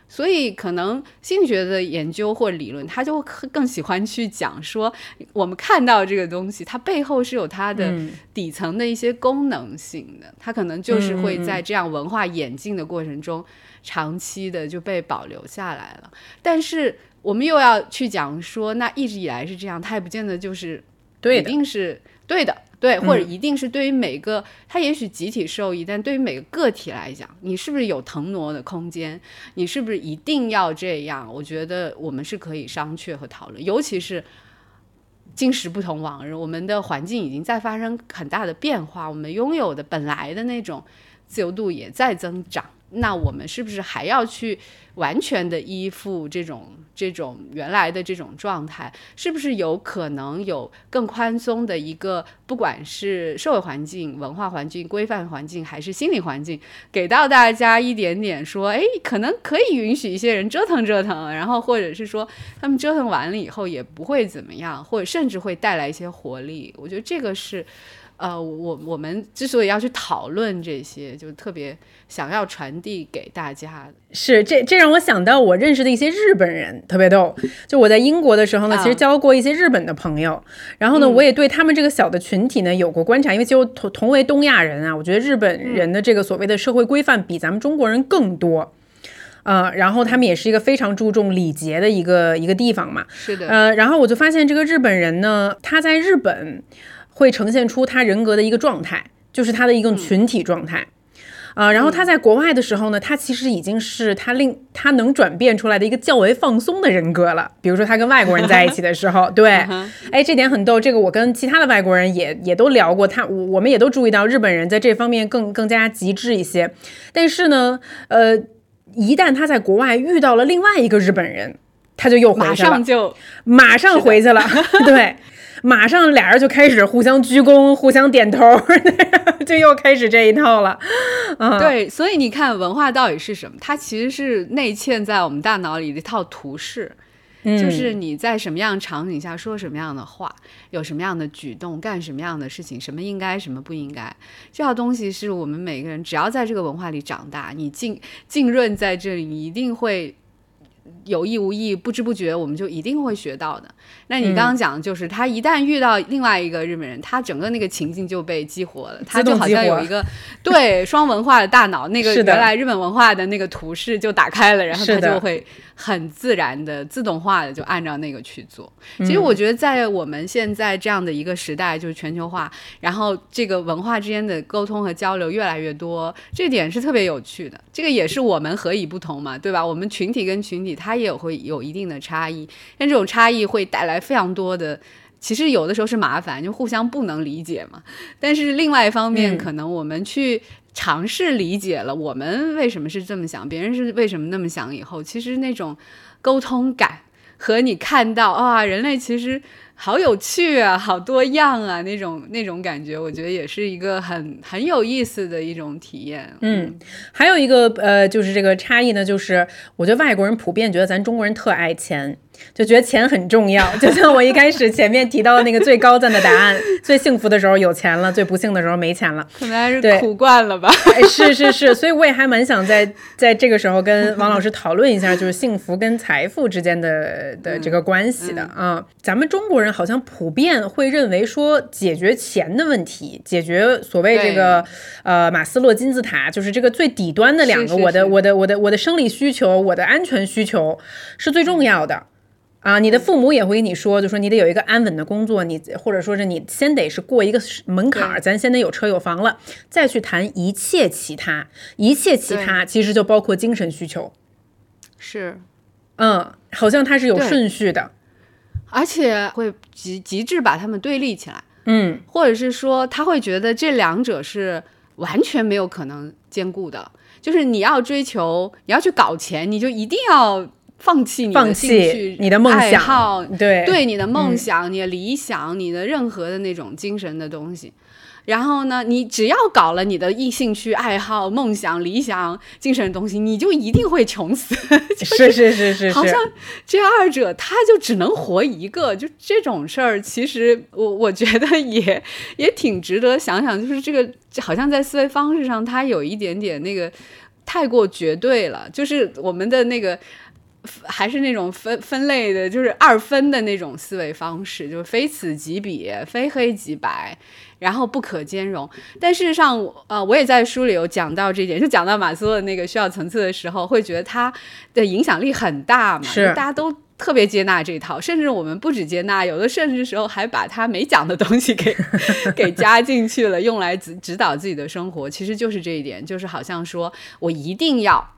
所以，可能心理学的研究或理论，他就更喜欢去讲说，我们看到这个东西，它背后是有它的底层的一些功能性的，它可能就是会在这样文化演进的过程中，长期的就被保留下来了。但是，我们又要去讲说，那一直以来是这样，它也不见得就是对，一定是对的。对，或者一定是对于每个他也许集体受益，但对于每个个体来讲，你是不是有腾挪的空间？你是不是一定要这样？我觉得我们是可以商榷和讨论。尤其是今时不同往日，我们的环境已经在发生很大的变化，我们拥有的本来的那种自由度也在增长。那我们是不是还要去完全的依附这种这种原来的这种状态？是不是有可能有更宽松的一个，不管是社会环境、文化环境、规范环境，还是心理环境，给到大家一点点说，哎，可能可以允许一些人折腾折腾，然后或者是说他们折腾完了以后也不会怎么样，或者甚至会带来一些活力。我觉得这个是。呃，我我们之所以要去讨论这些，就特别想要传递给大家。是这这让我想到我认识的一些日本人，特别逗。就我在英国的时候呢，其实交过一些日本的朋友，然后呢，我也对他们这个小的群体呢有过观察。因为就同同为东亚人啊，我觉得日本人的这个所谓的社会规范比咱们中国人更多。呃，然后他们也是一个非常注重礼节的一个一个地方嘛。是的。呃，然后我就发现这个日本人呢，他在日本。会呈现出他人格的一个状态，就是他的一个群体状态，啊，然后他在国外的时候呢，他其实已经是他令他能转变出来的一个较为放松的人格了。比如说他跟外国人在一起的时候，对，哎，这点很逗。这个我跟其他的外国人也也都聊过，他我们也都注意到日本人在这方面更更加极致一些。但是呢，呃，一旦他在国外遇到了另外一个日本人，他就又回去了，马上就马上回去了，[LAUGHS] 对。马上俩人就开始互相鞠躬、互相点头，[LAUGHS] 就又开始这一套了。嗯，对，所以你看，文化到底是什么？它其实是内嵌在我们大脑里的一套图式，就是你在什么样场景下说什么样的话，有什么样的举动，干什么样的事情，什么应该，什么不应该。这套东西是我们每个人只要在这个文化里长大，你浸浸润在这里，你一定会。有意无意、不知不觉，我们就一定会学到的。那你刚刚讲，就是他一旦遇到另外一个日本人，他整个那个情境就被激活了，他就好像有一个对双文化的大脑，那个原来日本文化的那个图示就打开了，然后他就会很自然的、自动化的就按照那个去做。其实我觉得，在我们现在这样的一个时代，就是全球化，然后这个文化之间的沟通和交流越来越多，这点是特别有趣的。这个也是我们何以不同嘛，对吧？我们群体跟群体，它也会有一定的差异，但这种差异会带来非常多的，其实有的时候是麻烦，就互相不能理解嘛。但是另外一方面，可能我们去尝试理解了我们为什么是这么想，别人是为什么那么想以后，其实那种沟通感和你看到啊，人类其实。好有趣啊，好多样啊，那种那种感觉，我觉得也是一个很很有意思的一种体验。嗯，还有一个呃，就是这个差异呢，就是我觉得外国人普遍觉得咱中国人特爱钱。就觉得钱很重要，就像我一开始前面提到的那个最高赞的答案：最幸福的时候有钱了，最不幸的时候没钱了。可能还是苦惯了吧？是是是，所以我也还蛮想在在这个时候跟王老师讨论一下，就是幸福跟财富之间的的这个关系的啊。咱们中国人好像普遍会认为说，解决钱的问题，解决所谓这个呃马斯洛金字塔，就是这个最底端的两个，我的我的我的我的生理需求，我的安全需求是最重要的。啊，你的父母也会跟你说，就说你得有一个安稳的工作，你或者说是你先得是过一个门槛儿，咱先得有车有房了，再去谈一切其他，一切其他其实就包括精神需求。是，嗯，好像它是有顺序的，而且会极极致把他们对立起来，嗯，或者是说他会觉得这两者是完全没有可能兼顾的，就是你要追求，你要去搞钱，你就一定要。放弃你的兴趣、你的梦想，对对，你的梦想、你的理想、你的任何的那种精神的东西。然后呢，你只要搞了你的异兴趣、爱好、梦想、理想、精神的东西，你就一定会穷死。[LAUGHS] 是是是是，好像这二者他就只能活一个，就这种事儿，其实我我觉得也也挺值得想想。就是这个好像在思维方式上，它有一点点那个太过绝对了。就是我们的那个。还是那种分分类的，就是二分的那种思维方式，就是非此即彼，非黑即白，然后不可兼容。但事实上，呃，我也在书里有讲到这一点，就讲到马斯洛的那个需要层次的时候，会觉得他的影响力很大嘛，是大家都特别接纳这套，甚至我们不止接纳，有的甚至时候还把他没讲的东西给 [LAUGHS] 给加进去了，用来指指导自己的生活。其实就是这一点，就是好像说我一定要。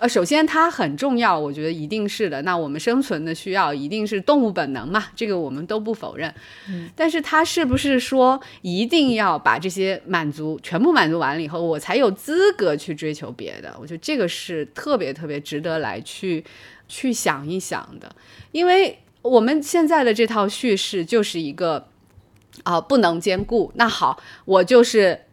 呃，首先它很重要，我觉得一定是的。那我们生存的需要一定是动物本能嘛，这个我们都不否认。嗯，但是它是不是说一定要把这些满足全部满足完了以后，我才有资格去追求别的？我觉得这个是特别特别值得来去去想一想的，因为我们现在的这套叙事就是一个啊不能兼顾。那好，我就是。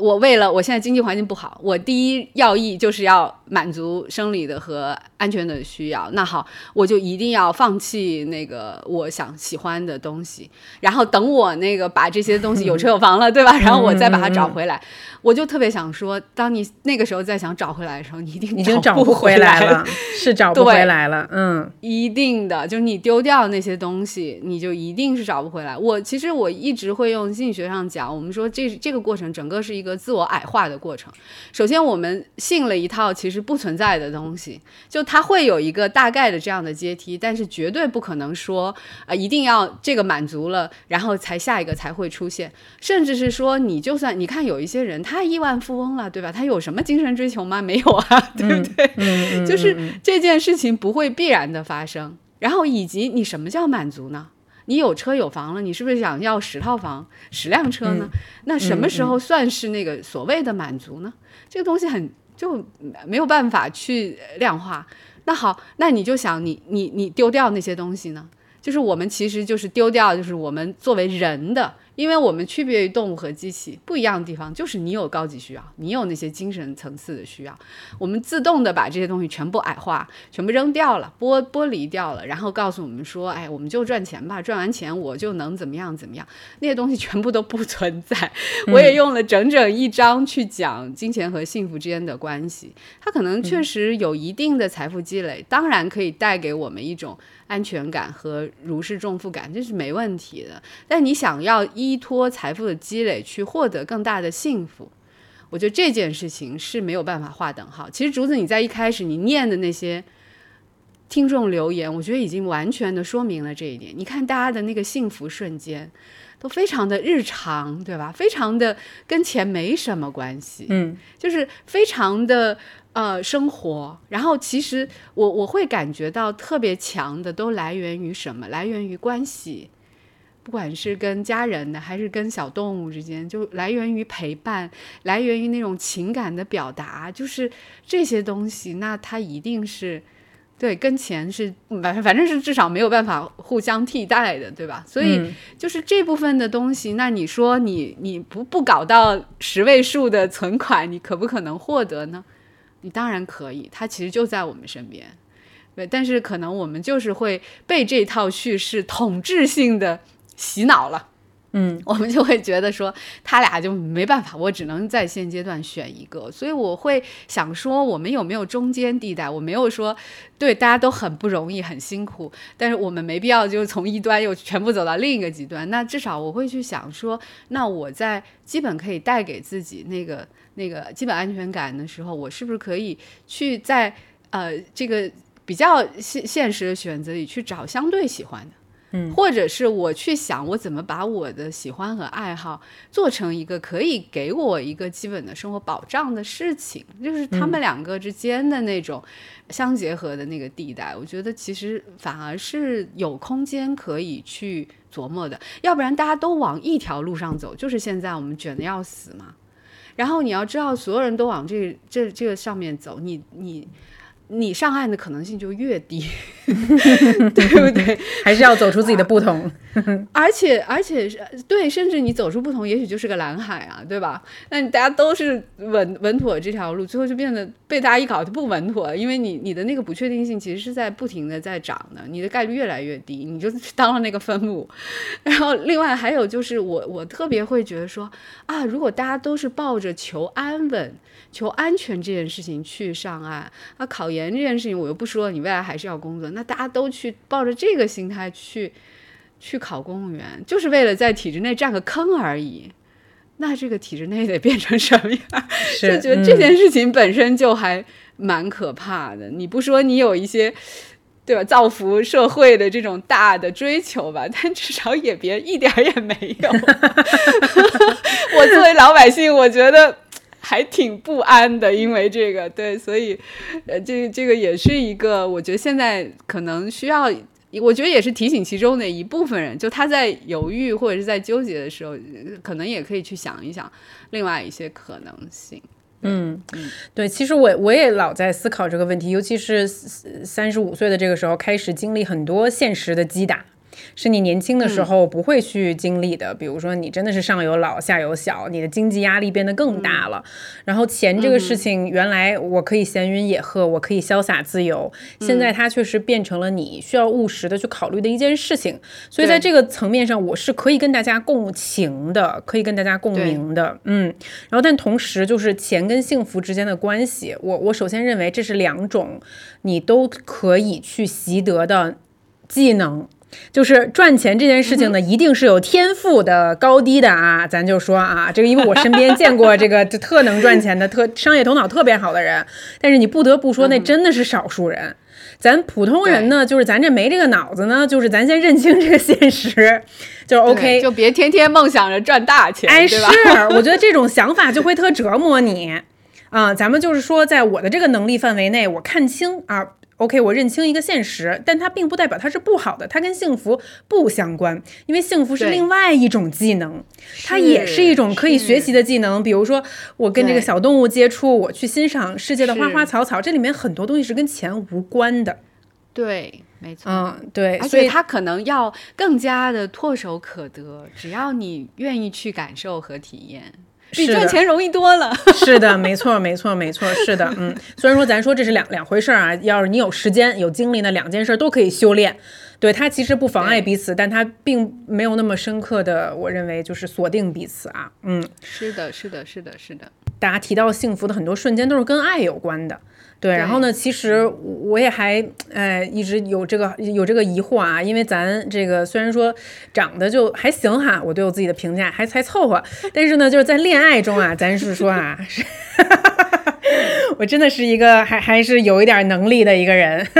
我为了我现在经济环境不好，我第一要义就是要满足生理的和安全的需要。那好，我就一定要放弃那个我想喜欢的东西，然后等我那个把这些东西有 [LAUGHS] 车有房了，对吧？然后我再把它找回来。我就特别想说，当你那个时候再想找回来的时候，你一定已经找不回来了，[LAUGHS] 是找不回来了。嗯，一定的，就是你丢掉那些东西，你就一定是找不回来。我其实我一直会用心理学上讲，我们说这这个过程整个是一个自我矮化的过程。首先，我们信了一套其实不存在的东西，就它会有一个大概的这样的阶梯，但是绝对不可能说啊，一定要这个满足了，然后才下一个才会出现。甚至是说，你就算你看有一些人他。他亿万富翁了，对吧？他有什么精神追求吗？没有啊，[LAUGHS] 对不对？就是这件事情不会必然的发生。然后以及你什么叫满足呢？你有车有房了，你是不是想要十套房、十辆车呢？那什么时候算是那个所谓的满足呢？这个东西很就没有办法去量化。那好，那你就想你你你丢掉那些东西呢？就是我们其实就是丢掉，就是我们作为人的。因为我们区别于动物和机器不一样的地方，就是你有高级需要，你有那些精神层次的需要，我们自动的把这些东西全部矮化，全部扔掉了，剥剥离掉了，然后告诉我们说，哎，我们就赚钱吧，赚完钱我就能怎么样怎么样，那些东西全部都不存在。我也用了整整一章去讲金钱和幸福之间的关系，它可能确实有一定的财富积累，当然可以带给我们一种。安全感和如释重负感，这是没问题的。但你想要依托财富的积累去获得更大的幸福，我觉得这件事情是没有办法划等号。其实竹子你在一开始你念的那些听众留言，我觉得已经完全的说明了这一点。你看大家的那个幸福瞬间，都非常的日常，对吧？非常的跟钱没什么关系，嗯，就是非常的。呃，生活，然后其实我我会感觉到特别强的，都来源于什么？来源于关系，不管是跟家人的，还是跟小动物之间，就来源于陪伴，来源于那种情感的表达，就是这些东西，那它一定是对跟钱是反反正是至少没有办法互相替代的，对吧？所以就是这部分的东西，那你说你你不不搞到十位数的存款，你可不可能获得呢？你当然可以，它其实就在我们身边，对，但是可能我们就是会被这套叙事统治性的洗脑了，嗯，我们就会觉得说他俩就没办法，我只能在现阶段选一个，所以我会想说，我们有没有中间地带？我没有说对大家都很不容易、很辛苦，但是我们没必要就从一端又全部走到另一个极端。那至少我会去想说，那我在基本可以带给自己那个。那个基本安全感的时候，我是不是可以去在呃这个比较现现实的选择里去找相对喜欢的，嗯，或者是我去想我怎么把我的喜欢和爱好做成一个可以给我一个基本的生活保障的事情，就是他们两个之间的那种相结合的那个地带，我觉得其实反而是有空间可以去琢磨的，要不然大家都往一条路上走，就是现在我们卷的要死嘛。然后你要知道，所有人都往这这这个上面走，你你。你上岸的可能性就越低，[LAUGHS] 对不对？还是要走出自己的不同。而且，而且是对，甚至你走出不同，也许就是个蓝海啊，对吧？那大家都是稳稳妥这条路，最后就变得被大家一搞就不稳妥，因为你你的那个不确定性其实是在不停的在涨的，你的概率越来越低，你就当了那个分母。然后，另外还有就是，我我特别会觉得说啊，如果大家都是抱着求安稳。求安全这件事情去上岸，啊，考研这件事情我又不说，你未来还是要工作，那大家都去抱着这个心态去去考公务员，就是为了在体制内占个坑而已。那这个体制内得变成什么样？[LAUGHS] 就觉得这件事情本身就还蛮可怕的。你不说你有一些对吧，造福社会的这种大的追求吧，[LAUGHS] 但至少也别一点也没有。[LAUGHS] 我作为老百姓，我觉得。还挺不安的，因为这个对，所以，呃，这这个也是一个，我觉得现在可能需要，我觉得也是提醒其中的一部分人，就他在犹豫或者是在纠结的时候，可能也可以去想一想另外一些可能性。嗯嗯，对，其实我我也老在思考这个问题，尤其是三十五岁的这个时候，开始经历很多现实的击打。是你年轻的时候不会去经历的，比如说你真的是上有老下有小，你的经济压力变得更大了。然后钱这个事情，原来我可以闲云野鹤，我可以潇洒自由，现在它确实变成了你需要务实的去考虑的一件事情。所以在这个层面上，我是可以跟大家共情的，可以跟大家共鸣的。嗯，然后但同时就是钱跟幸福之间的关系，我我首先认为这是两种你都可以去习得的技能。就是赚钱这件事情呢，一定是有天赋的高低的啊！咱就说啊，这个因为我身边见过这个 [LAUGHS] 特能赚钱的、特商业头脑特别好的人，但是你不得不说，那真的是少数人。咱普通人呢，就是咱这没这个脑子呢，就是咱先认清这个现实，[LAUGHS] 就是 OK，就别天天梦想着赚大钱，哎，是，[LAUGHS] 我觉得这种想法就会特折磨你啊。咱们就是说，在我的这个能力范围内，我看清啊。OK，我认清一个现实，但它并不代表它是不好的，它跟幸福不相关，因为幸福是另外一种技能，它也是一种可以学习的技能。比如说，我跟这个小动物接触，我去欣赏世界的花花草草，这里面很多东西是跟钱无关的。对。没错，嗯，对，而所以且它可能要更加的唾手可得，只要你愿意去感受和体验，比赚钱容易多了。[LAUGHS] 是的，没错，没错，没错，是的，嗯，虽然说咱说这是两两回事儿啊，要是你有时间有精力呢，两件事儿都可以修炼。对它其实不妨碍彼此，但它并没有那么深刻的，我认为就是锁定彼此啊。嗯，是的，是的，是的，是的。大家提到幸福的很多瞬间都是跟爱有关的。对，然后呢，其实我也还呃一直有这个有这个疑惑啊，因为咱这个虽然说长得就还行哈，我对我自己的评价还还凑合，[LAUGHS] 但是呢，就是在恋爱中啊，咱是说啊，是 [LAUGHS] 我真的是一个还还是有一点能力的一个人。[LAUGHS]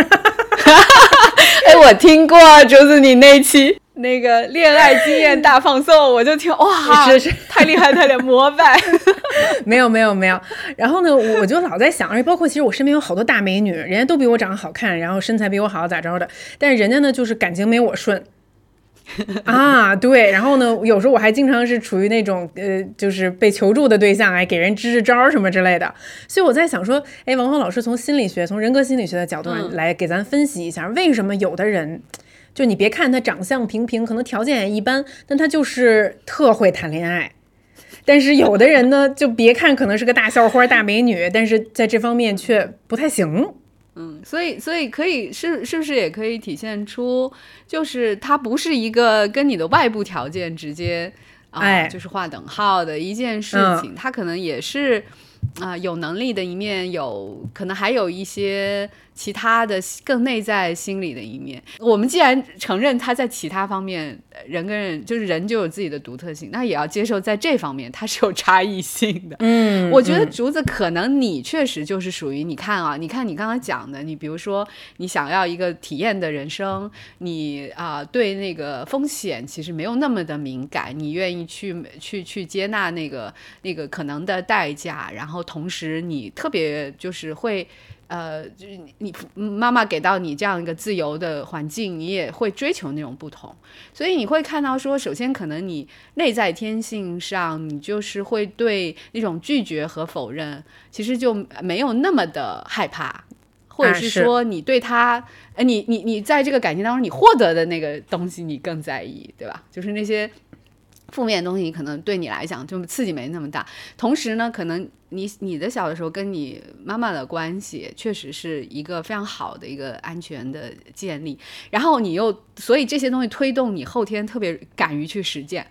哎，我听过竹子你那期那个恋爱经验大放送，我就听哇，[LAUGHS] 是是太厉害，太厉害，膜拜。[LAUGHS] 没有没有没有，然后呢，我我就老在想，而且包括其实我身边有好多大美女，人家都比我长得好看，然后身材比我好，咋着的，但是人家呢就是感情没我顺。[LAUGHS] 啊，对，然后呢，有时候我还经常是处于那种呃，就是被求助的对象，哎，给人支支招儿什么之类的。所以我在想说，哎，王峰老师从心理学、从人格心理学的角度上来给咱分析一下，为什么有的人，就你别看他长相平平，可能条件也一般，但他就是特会谈恋爱。但是有的人呢，就别看可能是个大校花、大美女，但是在这方面却不太行。嗯，所以所以可以是是不是也可以体现出，就是他不是一个跟你的外部条件直接啊、哎就是划等号的一件事情，它可能也是啊、有能力的一面，有可能还有一些其他的更内在心理的一面。我们既然承认他在其他方面，呃人跟人就是人就有自己的独特性，那也要接受在这方面它是有差异性的。嗯，我觉得嗯竹子可能你确实就是属于你看啊，你看你刚刚讲的，你比如说你想要一个体验的人生，你啊、对那个风险其实没有那么的敏感，你愿意去去去接纳那个那个可能的代价，然后同时你特别就是会。呃，就是你你妈妈给到你这样一个自由的环境，你也会追求那种不同，所以你会看到说，首先可能你内在天性上，你就是会对那种拒绝和否认，其实就没有那么的害怕，或者是。说你对他，呃，你你你在这个感情当中，你获得的那个东西你更在意，对吧？就是那些负面的东西，可能对你来讲就刺激没那么大。同时呢，可能你你的小的时候跟你妈妈的关系，确实是一个非常好的一个安全的建立。然后你又，所以这些东西推动你后天特别敢于去实践。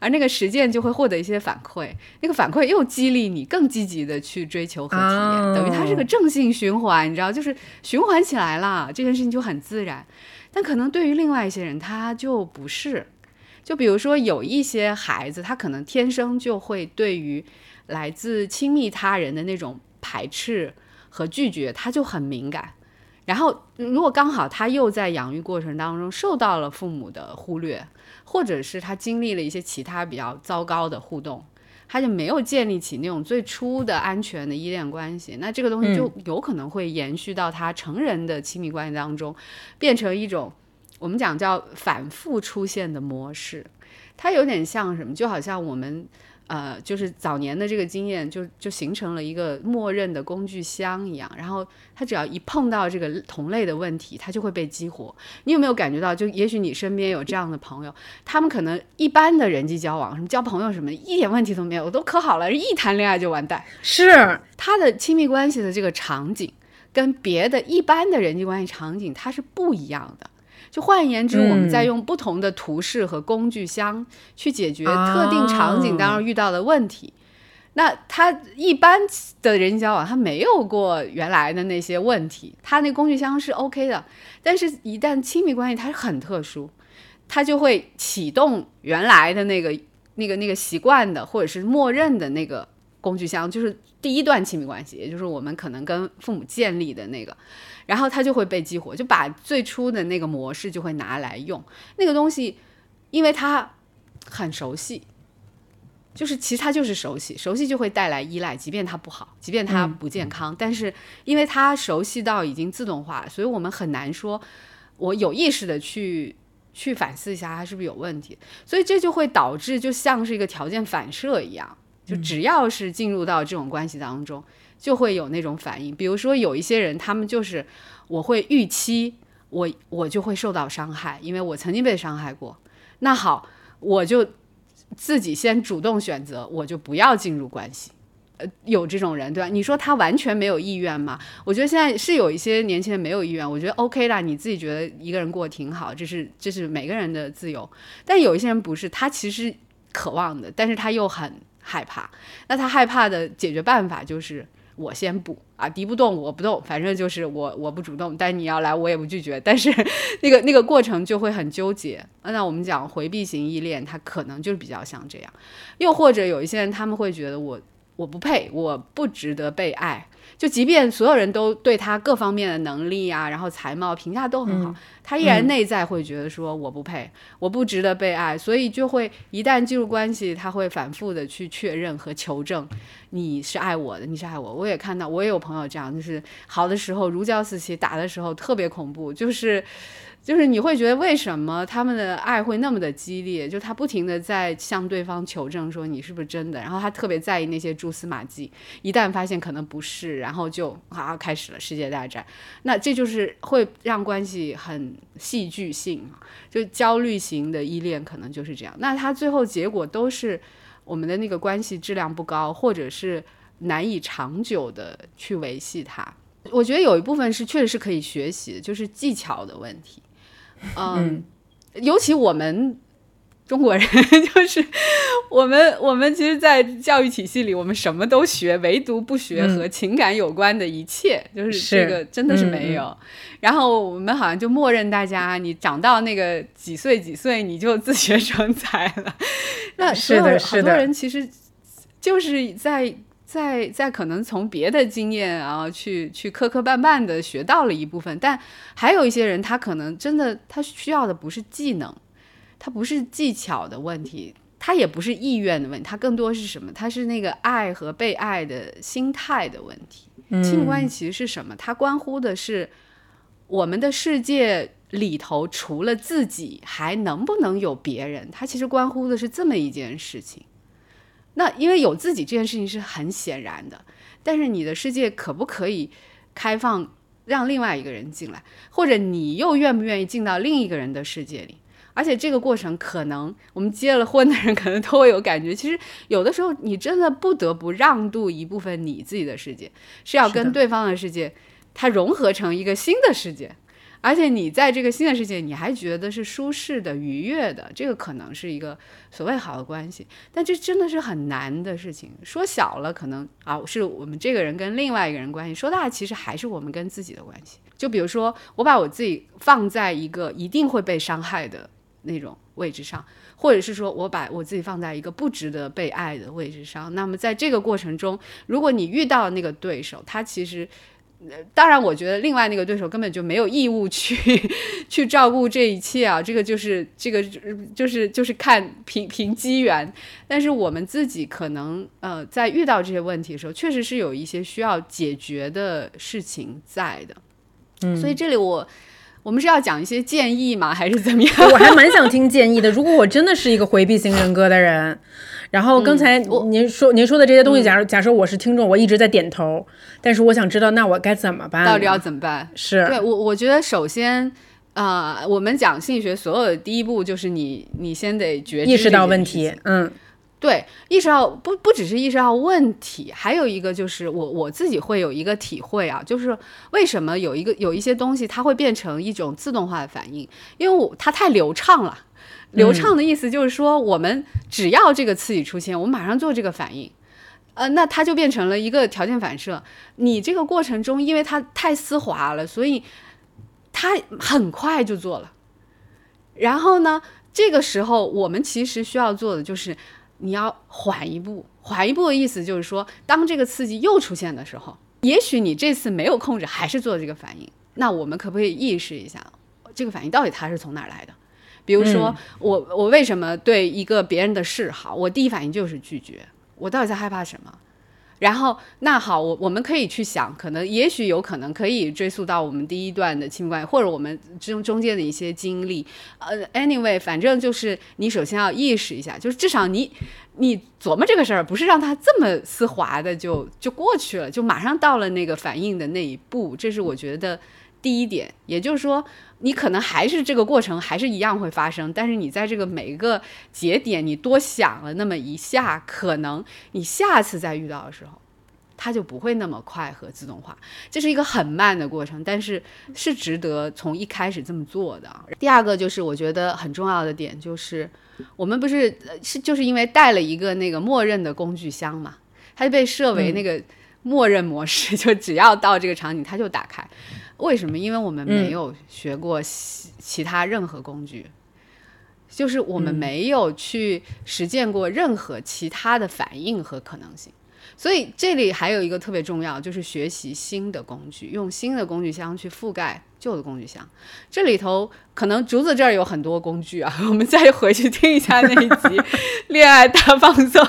而那个实践就会获得一些反馈，那个反馈又激励你更积极的去追求和体验，哦等于它是个正性循环，你知道，就是循环起来了，这件事情就很自然。但可能对于另外一些人，他就不是。就比如说有一些孩子，他可能天生就会对于来自亲密他人的那种排斥和拒绝，他就很敏感。然后，如果刚好他又在养育过程当中受到了父母的忽略，或者是他经历了一些其他比较糟糕的互动，他就没有建立起那种最初的安全的依恋关系，那这个东西就有可能会延续到他成人的亲密关系当中，变成一种我们讲叫反复出现的模式。它有点像什么，就好像我们呃，就是早年的这个经验就，就形成了一个默认的工具箱一样。然后它只要一碰到这个同类的问题，它就会被激活。你有没有感觉到？就也许你身边有这样的朋友，他们可能一般的人际交往，什么交朋友什么，一点问题都没有，我都可好了，一谈恋爱就完蛋。是，他的亲密关系的这个场景，跟别的一般的人际关系场景，它是不一样的。就换言之，我们在用不同的图示和工具箱去解决特定场景当中遇到的问题。那他一般的人际交往，他没有过原来的那些问题，他那工具箱是 OK 的。但是，一旦亲密关系它是很特殊，它就会启动原来的那个、那个、那个习惯的，或者是默认的那个工具箱，就是第一段亲密关系，也就是我们可能跟父母建立的那个。然后它就会被激活，就把最初的那个模式就会拿来用。那个东西，因为它很熟悉，就是其实它就是熟悉，熟悉就会带来依赖，即便它不好，即便它不健康，但是因为它熟悉到已经自动化了，所以我们很难说，我有意识的去去反思一下它是不是有问题，所以这就会导致就像是一个条件反射一样，就只要是进入到这种关系当中。就会有那种反应，比如说有一些人，他们就是我会预期我我就会受到伤害，因为我曾经被伤害过。那好，我就自己先主动选择，我就不要进入关系。呃，有这种人对吧？你说他完全没有意愿吗？我觉得现在是有一些年轻人没有意愿，我觉得 OK 啦，你自己觉得一个人过挺好，这是这是每个人的自由。但有一些人不是，他其实渴望的，但是他又很害怕。那他害怕的解决办法就是我先不啊，敌不动我不动，反正就是我我不主动，但你要来我也不拒绝。但是那个那个过程就会很纠结。那我们讲回避型依恋，他可能就是比较像这样。又或者有一些人他们会觉得我。我不配，我不值得被爱。就即便所有人都对他各方面的能力啊，然后才貌评价都很好，他依然内在会觉得说我不配，我不值得被爱。所以就会一旦进入关系，他会反复的去确认和求证你是爱我的，你是爱我。我也看到，我也有朋友这样，就是好的时候如胶似漆，打的时候特别恐怖，就是。就是你会觉得为什么他们的爱会那么的激烈？就他不停的在向对方求证说你是不是真的，然后他特别在意那些蛛丝马迹，一旦发现可能不是，然后就啊开始了世界大战。那这就是会让关系很戏剧性，就焦虑型的依恋可能就是这样。那他最后结果都是我们的那个关系质量不高，或者是难以长久的去维系它。我觉得有一部分是确实是可以学习的，就是技巧的问题。嗯，尤其我们中国人，[LAUGHS] 就是我们我们其实，在教育体系里，我们什么都学，唯独不学和情感有关的一切，就是这个真的是没有。然后我们好像就默认大家，你长到那个几岁几岁，你就自学成才了。那是的，好多人其实就是在。在在可能从别的经验啊，去去磕磕绊绊的学到了一部分，但还有一些人，他可能真的他需要的不是技能，他不是技巧的问题，它也不是意愿的问题，它更多是什么？它是那个爱和被爱的心态的问题。亲密关系其实是什么？它关乎的是我们的世界里头除了自己还能不能有别人？它其实关乎的是这么一件事情。那因为有自己这件事情是很显然的，但是你的世界可不可以开放让另外一个人进来，或者你又愿不愿意进到另一个人的世界里？而且这个过程可能我们结了婚的人可能都会有感觉，其实有的时候你真的不得不让渡一部分你自己的世界，是要跟对方的世界它融合成一个新的世界。而且你在这个新的世界，你还觉得是舒适的、愉悦的，这个可能是一个所谓好的关系，但这真的是很难的事情。说小了可能啊，是我们这个人跟另外一个人关系；说大，其实还是我们跟自己的关系。就比如说，我把我自己放在一个一定会被伤害的那种位置上，或者是说我把我自己放在一个不值得被爱的位置上。那么在这个过程中，如果你遇到那个对手，他其实。当然，我觉得另外那个对手根本就没有义务去 [LAUGHS] 去照顾这一切啊，这个就是这个就是就是看凭凭机缘。但是我们自己可能呃，在遇到这些问题的时候，确实是有一些需要解决的事情在的。嗯，所以这里我我们是要讲一些建议吗，还是怎么样？[LAUGHS] 我还蛮想听建议的。如果我真的是一个回避型人格的人。然后刚才您说您说的这些东西，假如假设我是听众，我一直在点头，但是我想知道，那我该怎么办？到底要怎么办？是对我，我觉得首先，啊，我们讲心理学，所有的第一步就是你，你先得觉意识到问题，嗯，对，意识到不不只是意识到问题，还有一个就是我我自己会有一个体会啊，就是为什么有一个有一些东西它会变成一种自动化的反应，因为我它太流畅了。流畅的意思就是说，我们只要这个刺激出现，我们马上做这个反应，呃，那它就变成了一个条件反射。你这个过程中，因为它太丝滑了，所以它很快就做了。然后呢，这个时候我们其实需要做的就是你要缓一步，缓一步的意思就是说，当这个刺激又出现的时候，也许你这次没有控制，还是做这个反应。那我们可不可以意识一下，这个反应到底它是从哪儿来的？比如说，我我为什么对一个别人的示好，我第一反应就是拒绝？我到底在害怕什么？然后，那好，我我们可以去想，可能也许有可能可以追溯到我们第一段的亲密关系，或者我们中中间的一些经历。呃，anyway，反正就是你首先要意识一下，就是至少你你琢磨这个事儿，不是让它这么丝滑的就就过去了，就马上到了那个反应的那一步。这是我觉得。第一点，也就是说，你可能还是这个过程还是一样会发生，但是你在这个每一个节点，你多想了那么一下，可能你下次再遇到的时候，它就不会那么快和自动化。这是一个很慢的过程，但是是值得从一开始这么做的。第二个就是我觉得很重要的点就是，我们不是是就是因为带了一个那个默认的工具箱嘛，它就被设为那个。默认模式 [LAUGHS] 就只要到这个场景，它就打开。为什么？因为我们没有学过其其他任何工具，就是我们没有去实践过任何其他的反应和可能性。所以这里还有一个特别重要，就是学习新的工具，用新的工具箱去覆盖旧的工具箱。这里头可能竹子这儿有很多工具啊，[LAUGHS] 我们再回去听一下那一集《恋爱大放送》，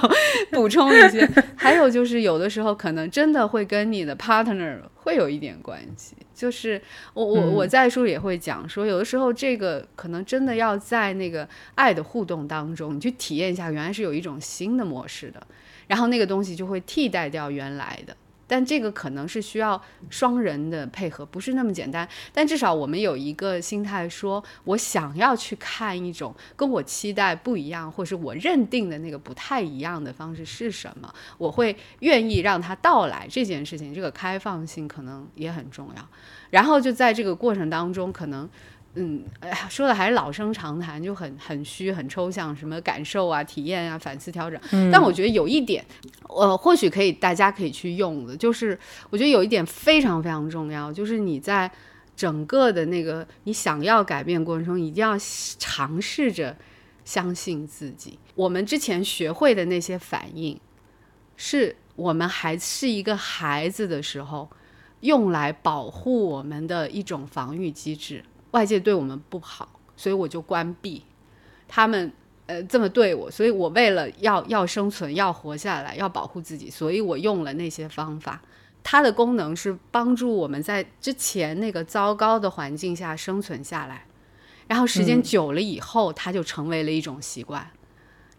补充一些。还有就是有的时候可能真的会跟你的 partner 会有一点关系。就是我我我在书里也会讲说，有的时候这个可能真的要在那个爱的互动当中，你去体验一下，原来是有一种新的模式的。然后那个东西就会替代掉原来的，但这个可能是需要双人的配合，不是那么简单。但至少我们有一个心态，说我想要去看一种跟我期待不一样，或是我认定的那个不太一样的方式是什么，我会愿意让它到来。这件事情，这个开放性可能也很重要。然后就在这个过程当中，可能。嗯，哎呀，说的还是老生常谈，就很很虚、很抽象，什么感受啊、体验啊、反思调整。但我觉得有一点，呃，或许可以，大家可以去用的，就是我觉得有一点非常非常重要，就是你在整个的那个你想要改变过程中，一定要尝试着相信自己。我们之前学会的那些反应，是我们还是一个孩子的时候用来保护我们的一种防御机制。外界对我们不好，所以我就关闭。他们呃这么对我，所以我为了要要生存、要活下来、要保护自己，所以我用了那些方法。它的功能是帮助我们在之前那个糟糕的环境下生存下来。然后时间久了以后，它就成为了一种习惯。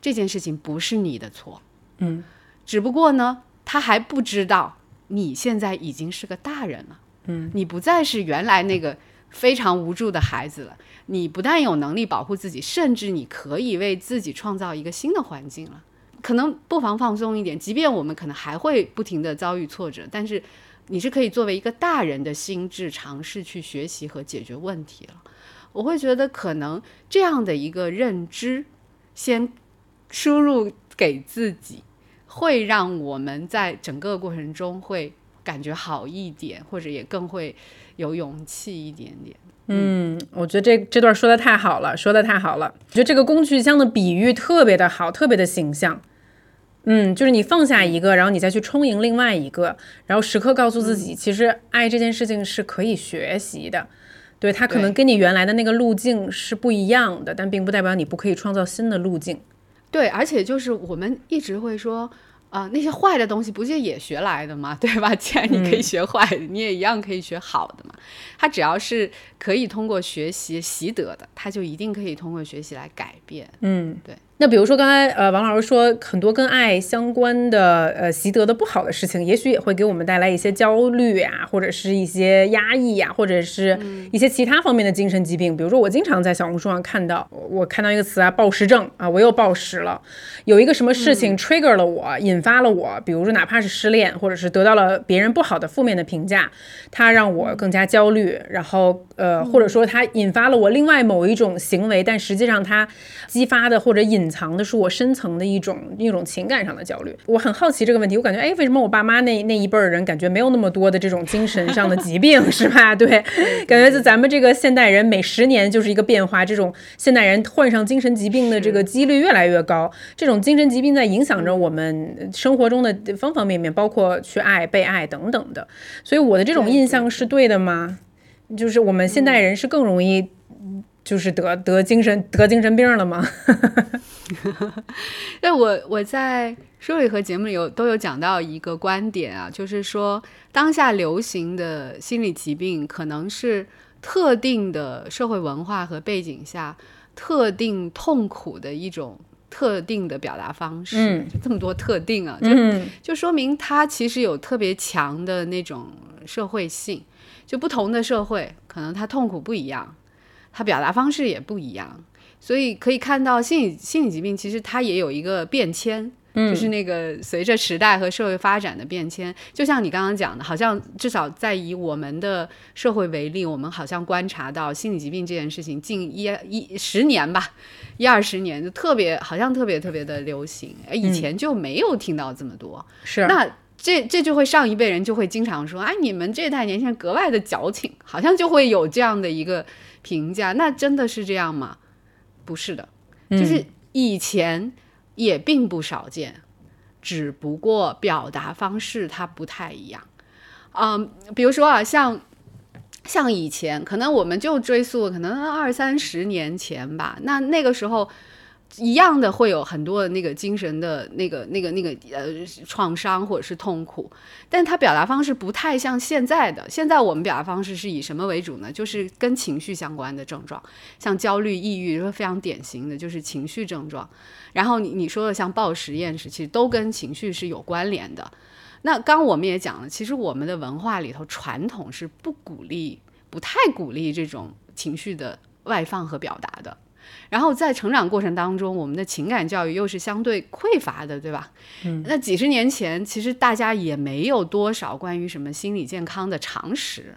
这件事情不是你的错，嗯，只不过呢，他还不知道你现在已经是个大人了，嗯，你不再是原来那个。非常无助的孩子了，你不但有能力保护自己，甚至你可以为自己创造一个新的环境了。可能不妨放松一点，即便我们可能还会不停的遭遇挫折，但是你是可以作为一个大人的心智尝试去学习和解决问题了。我会觉得可能这样的一个认知，先输入给自己，会让我们在整个过程中会感觉好一点，或者也更会。有勇气一点点，嗯，我觉得这这段说的太好了，说的太好了。我觉得这个工具箱的比喻特别的好，特别的形象。嗯，就是你放下一个，然后你再去充盈另外一个，然后时刻告诉自己，其实爱这件事情是可以学习的。对，它可能跟你原来的那个路径是不一样的，但并不代表你不可以创造新的路径。对，而且就是我们一直会说。啊，那些坏的东西不就也学来的吗？[LAUGHS] 对吧？既然你可以学坏的，你也一样可以学好的嘛。他只要是可以通过学习习得的，他就一定可以通过学习来改变。嗯，对。那比如说刚才呃王老师说很多跟爱相关的呃习得的不好的事情，也许也会给我们带来一些焦虑啊，或者是一些压抑呀，或者是一些其他方面的精神疾病。比如说我经常在小红书上看到，我看到一个词啊，暴食症啊，我又暴食了。有一个什么事情 trigger 了我，引发了我，比如说哪怕是失恋，或者是得到了别人不好的负面的评价，它让我更加焦虑。然后呃，或者说它引发了我另外某一种行为，但实际上它激发的或者引隐藏的是我深层的一种一种情感上的焦虑。我很好奇这个问题，我感觉，哎，为什么我爸妈那那一辈儿人感觉没有那么多的这种精神上的疾病，[LAUGHS] 是吧？对，感觉就咱们这个现代人每十年就是一个变化，这种现代人患上精神疾病的这个几率越来越高。这种精神疾病在影响着我们生活中的方方面面，包括去爱、被爱等等的。所以我的这种印象是对的吗？就是我们现代人是更容易。就是得得精神得精神病了吗？[LAUGHS] 对，我我在书里和节目里有都有讲到一个观点啊，就是说当下流行的心理疾病可能是特定的社会文化和背景下特定痛苦的一种特定的表达方式。嗯，这么多特定啊，就就说明它其实有特别强的那种社会性。就不同的社会。可能他痛苦不一样，他表达方式也不一样，所以可以看到心理心理疾病其实它也有一个变迁。就是那个随着时代和社会发展的变迁，就像你刚刚讲的，好像至少在以我们的社会为例，我们好像观察到心理疾病这件事情近一一十年吧，一二十年就特别好像特别特别的流行，哎，以前就没有听到这么多。是，那这这就会上一辈人就会经常说，哎，你们这代年轻人格外的矫情，好像就会有这样的一个评价。那真的是这样吗？不是的，就是以前。也并不少见，只不过表达方式它不太一样。嗯，比如说啊，像像以前，可能我们就追溯，可能二三十年前吧，那那个时候。一样的会有很多的那个精神的那个、那个、那个呃创伤或者是痛苦，但他表达方式不太像现在的。现在我们表达方式是以什么为主呢？就是跟情绪相关的症状，像焦虑、抑郁非常典型的，就是情绪症状。然后你你说的像暴食、厌食，其实都跟情绪是有关联的。那刚我们也讲了，其实我们的文化里头传统是不鼓励、不太鼓励这种情绪的外放和表达的。然后在成长过程当中，我们的情感教育又是相对匮乏的，对吧？嗯，那几十年前，其实大家也没有多少关于什么心理健康的常识。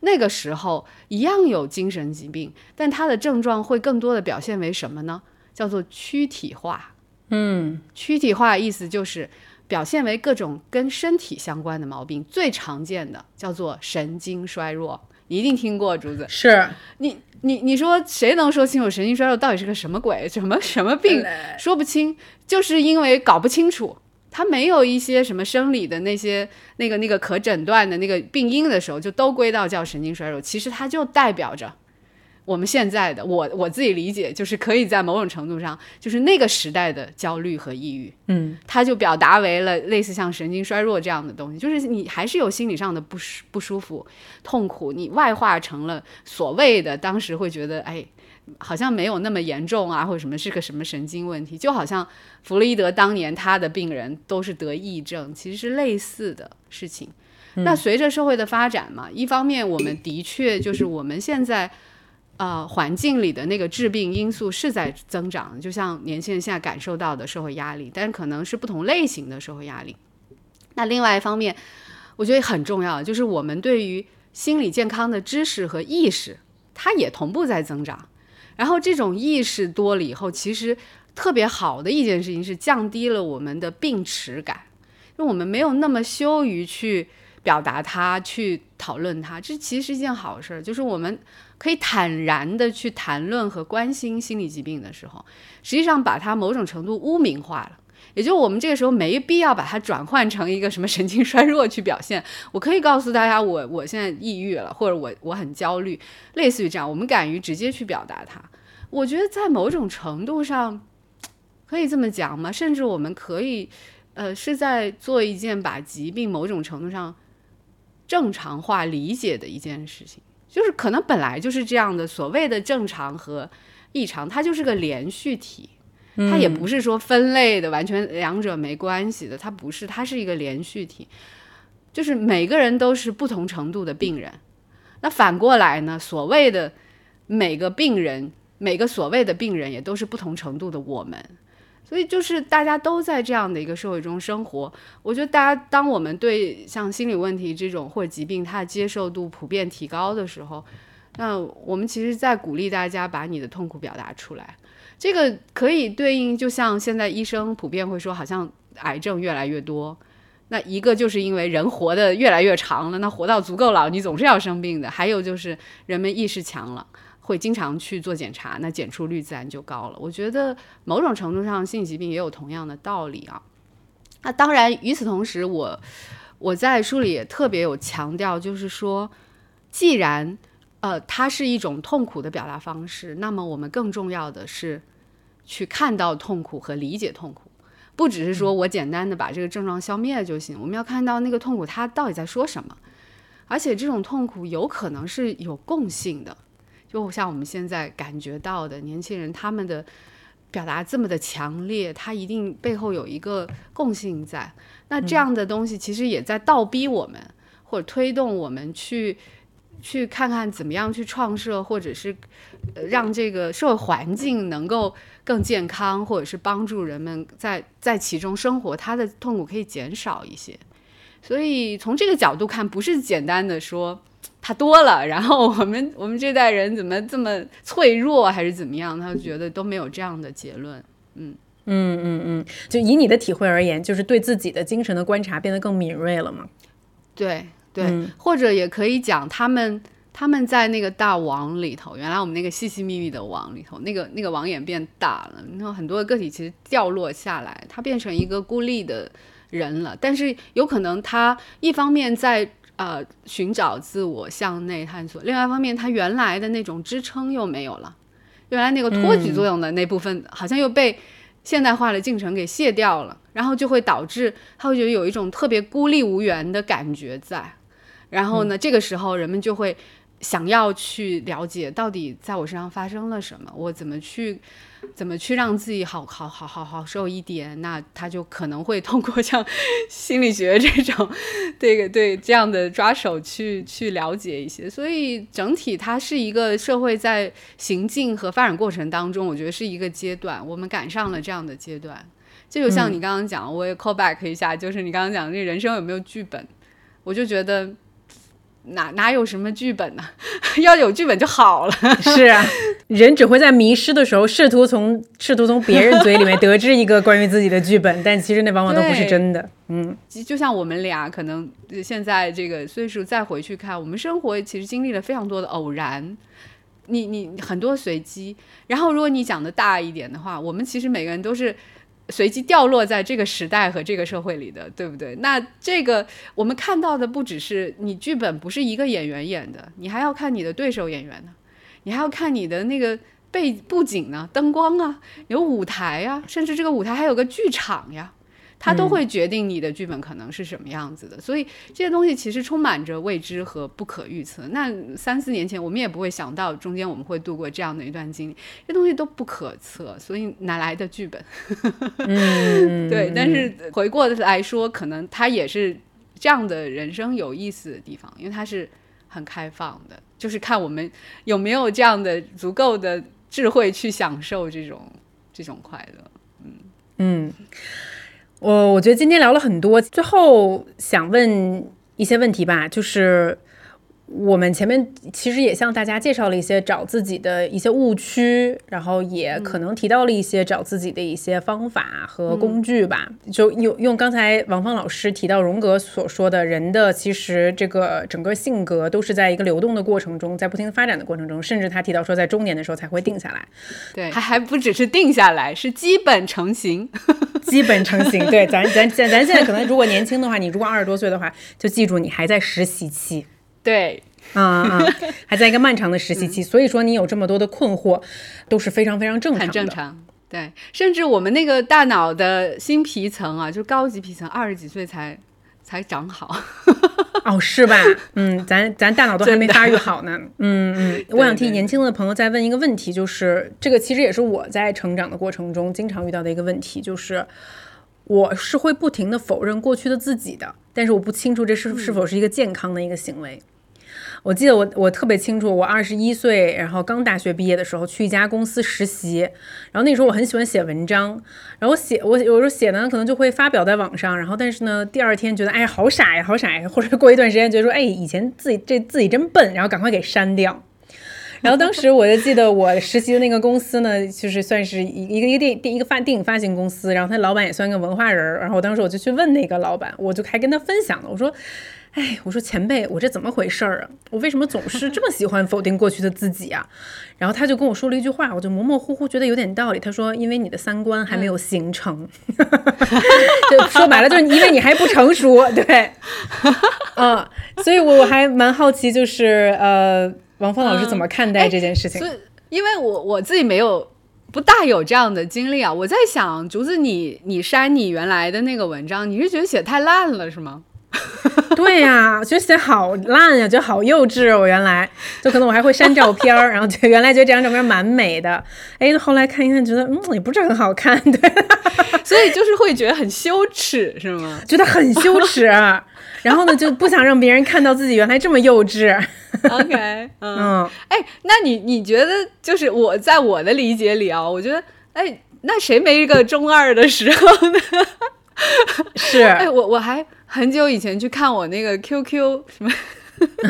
那个时候一样有精神疾病，但它的症状会更多的表现为什么呢？叫做躯体化。嗯，躯体化意思就是表现为各种跟身体相关的毛病，最常见的叫做神经衰弱。你一定听过竹子，是你。你你说谁能说清楚神经衰弱到底是个什么鬼，什么什么病，说不清，就是因为搞不清楚，他没有一些什么生理的那些那个那个可诊断的那个病因的时候，就都归到叫神经衰弱，其实它就代表着。我们现在的我我自己理解，就是可以在某种程度上，就是那个时代的焦虑和抑郁，嗯，它就表达为了类似像神经衰弱这样的东西，就是你还是有心理上的不舒不舒服、痛苦，你外化成了所谓的当时会觉得，哎，好像没有那么严重啊，或者什么是个什么神经问题，就好像弗洛伊德当年他的病人都是得癔症，其实是类似的事情。那随着社会的发展嘛，一方面我们的确就是我们现在。呃，环境里的那个致病因素是在增长，就像年轻人现在感受到的社会压力，但可能是不同类型的社会压力。那另外一方面，我觉得很重要，就是我们对于心理健康的知识和意识，它也同步在增长。然后这种意识多了以后，其实特别好的一件事情是降低了我们的病耻感，就我们没有那么羞于去表达它，去讨论它，这其实是一件好事儿，就是我们。可以坦然的去谈论和关心心理疾病的时候，实际上把它某种程度污名化了。也就我们这个时候没必要把它转换成一个什么神经衰弱去表现。我可以告诉大家，我我现在抑郁了，或者我我很焦虑，类似于这样，我们敢于直接去表达它。我觉得在某种程度上可以这么讲吗？甚至我们可以，呃，是在做一件把疾病某种程度上正常化理解的一件事情。就是可能本来就是这样的，所谓的正常和异常，它就是个连续体，它也不是说分类的，完全两者没关系的，它不是，它是一个连续体，就是每个人都是不同程度的病人。那反过来呢，所谓的每个病人，每个所谓的病人也都是不同程度的我们。所以就是大家都在这样的一个社会中生活，我觉得大家当我们对像心理问题这种或者疾病它的接受度普遍提高的时候，那我们其实在鼓励大家把你的痛苦表达出来。这个可以对应，就像现在医生普遍会说，好像癌症越来越多，那一个就是因为人活得越来越长了，那活到足够老，你总是要生病的。还有就是人们意识强了。会经常去做检查，那检出率自然就高了。我觉得某种程度上，性疾病也有同样的道理啊。那当然，与此同时，我我在书里也特别有强调，就是说，既然呃它是一种痛苦的表达方式，那么我们更重要的是去看到痛苦和理解痛苦，不只是说我简单的把这个症状消灭了就行。我们要看到那个痛苦它到底在说什么，而且这种痛苦有可能是有共性的。就像我们现在感觉到的年轻人，他们的表达这么的强烈，他一定背后有一个共性在。那这样的东西其实也在倒逼我们，或者推动我们去去看看怎么样去创设，或者是呃让这个社会环境能够更健康，或者是帮助人们在在其中生活，他的痛苦可以减少一些。所以从这个角度看，不是简单的说他多了，然后我们 [LAUGHS] 我们这代人怎么这么脆弱，还是怎么样？他觉得都没有这样的结论。嗯嗯嗯嗯，就以你的体会而言，就是对自己的精神的观察变得更敏锐了吗？对对，或者也可以讲他们他们在那个大网里头，原来我们那个细细密密的网里头，那个那个网眼变大了，然后很多个体其实掉落下来，它变成一个孤立的。人了，但是有可能他一方面在呃寻找自我向内探索，另外一方面他原来的那种支撑又没有了，原来那个托举作用的那部分好像又被现代化的进程给卸掉了，然后就会导致他会觉得有一种特别孤立无援的感觉在，然后呢，这个时候人们就会想要去了解到底在我身上发生了什么，我怎么去。怎么去让自己好好好好好受一点？那他就可能会通过 [LAUGHS] 像心理学这种，这个对这样的抓手去去了解一些。所以整体它是一个社会在行进和发展过程当中，我觉得是一个阶段，我们赶上了这样的阶段。这就像你刚刚讲，我也 call back 一下，就是你刚刚讲这人生有没有剧本？我就觉得。哪哪有什么剧本呢？[LAUGHS] 要有剧本就好了。[LAUGHS] 是啊，人只会在迷失的时候试图从试图从别人嘴里面得知一个关于自己的剧本，[LAUGHS] 但其实那往往都不是真的。嗯，就像我们俩可能现在这个岁数再回去看，我们生活其实经历了非常多的偶然，你你很多随机。然后如果你讲的大一点的话，我们其实每个人都是。随机掉落在这个时代和这个社会里的，对不对？那这个我们看到的不只是你剧本不是一个演员演的，你还要看你的对手演员呢，你还要看你的那个背布景呢，灯光啊，有舞台呀，甚至这个舞台还有个剧场呀。它都会决定你的剧本可能是什么样子的，所以这些东西其实充满着未知和不可预测。那三四年前我们也不会想到中间我们会度过这样的一段经历，这东西都不可测，所以哪来的剧本？[LAUGHS] 对，但是回过来说，可能它也是这样的人生有意思的地方，因为它是很开放的，就是看我们有没有这样的足够的智慧去享受这种这种快乐。嗯嗯。我我觉得今天聊了很多，最后想问一些问题吧，就是。我们前面其实也向大家介绍了一些找自己的一些误区，然后也可能提到了一些找自己的一些方法和工具吧。就用用刚才王芳老师提到荣格所说的，人的其实这个整个性格都是在一个流动的过程中，在不停发展的过程中，甚至他提到说，在中年的时候才会定下来。对，还还不只是定下来，是基本成型，[LAUGHS] 基本成型。对，咱咱咱咱现在可能如果年轻的话，你如果二十多岁的话，就记住你还在实习期。对，啊啊，还在一个漫长的实习期，所以说你有这么多的困惑，都是非常非常正常的。很正常，对，甚至我们那个大脑的新皮层啊，就高级皮层，二十几岁才才长好。哦，是吧？[LAUGHS] 嗯，咱咱大脑都还没发育好呢。嗯嗯，[LAUGHS] 我想替年轻的朋友再问一个问题，就是这个其实也是我在成长的过程中经常遇到的一个问题，就是我是会不停的否认过去的自己的，但是我不清楚这是是否是一个健康的一个行为。我记得我我特别清楚，我二十一岁，然后刚大学毕业的时候去一家公司实习，然后那时候我很喜欢写文章，然后写我有时候写呢可能就会发表在网上，然后但是呢第二天觉得哎好傻呀好傻呀，或者过一段时间觉得说哎以前自己这自己真笨，然后赶快给删掉。然后当时我就记得我实习的那个公司呢，就是算是一一个一个电电一个发电影发行公司，然后他老板也算个文化人儿，然后我当时我就去问那个老板，我就还跟他分享了，我说。哎，我说前辈，我这怎么回事儿啊？我为什么总是这么喜欢否定过去的自己啊？然后他就跟我说了一句话，我就模模糊糊觉得有点道理。他说：“因为你的三观还没有形成，[LAUGHS] 就说白了就是因为你还不成熟。”对，嗯，所以我我还蛮好奇，就是呃，王峰老师怎么看待这件事情？因为我我自己没有不大有这样的经历啊。我在想，竹子，你你删你原来的那个文章，你是觉得写太烂了是吗？[LAUGHS] 对呀，觉得写好烂呀，觉得好幼稚。我原来就可能我还会删照片儿，然后觉原来觉得这张照片蛮美的，[LAUGHS] 哎，后来看一看，觉得嗯也不是很好看，对，[LAUGHS] 所以就是会觉得很羞耻，是吗？觉得很羞耻。然后呢就不想让别人看到自己原来这么幼稚。OK，嗯，嗯，哎，那你你觉得就是我在我的理解里啊，我觉得，哎，那谁没个中二的时候呢？是，哎，我我还很久以前去看我那个 QQ 什么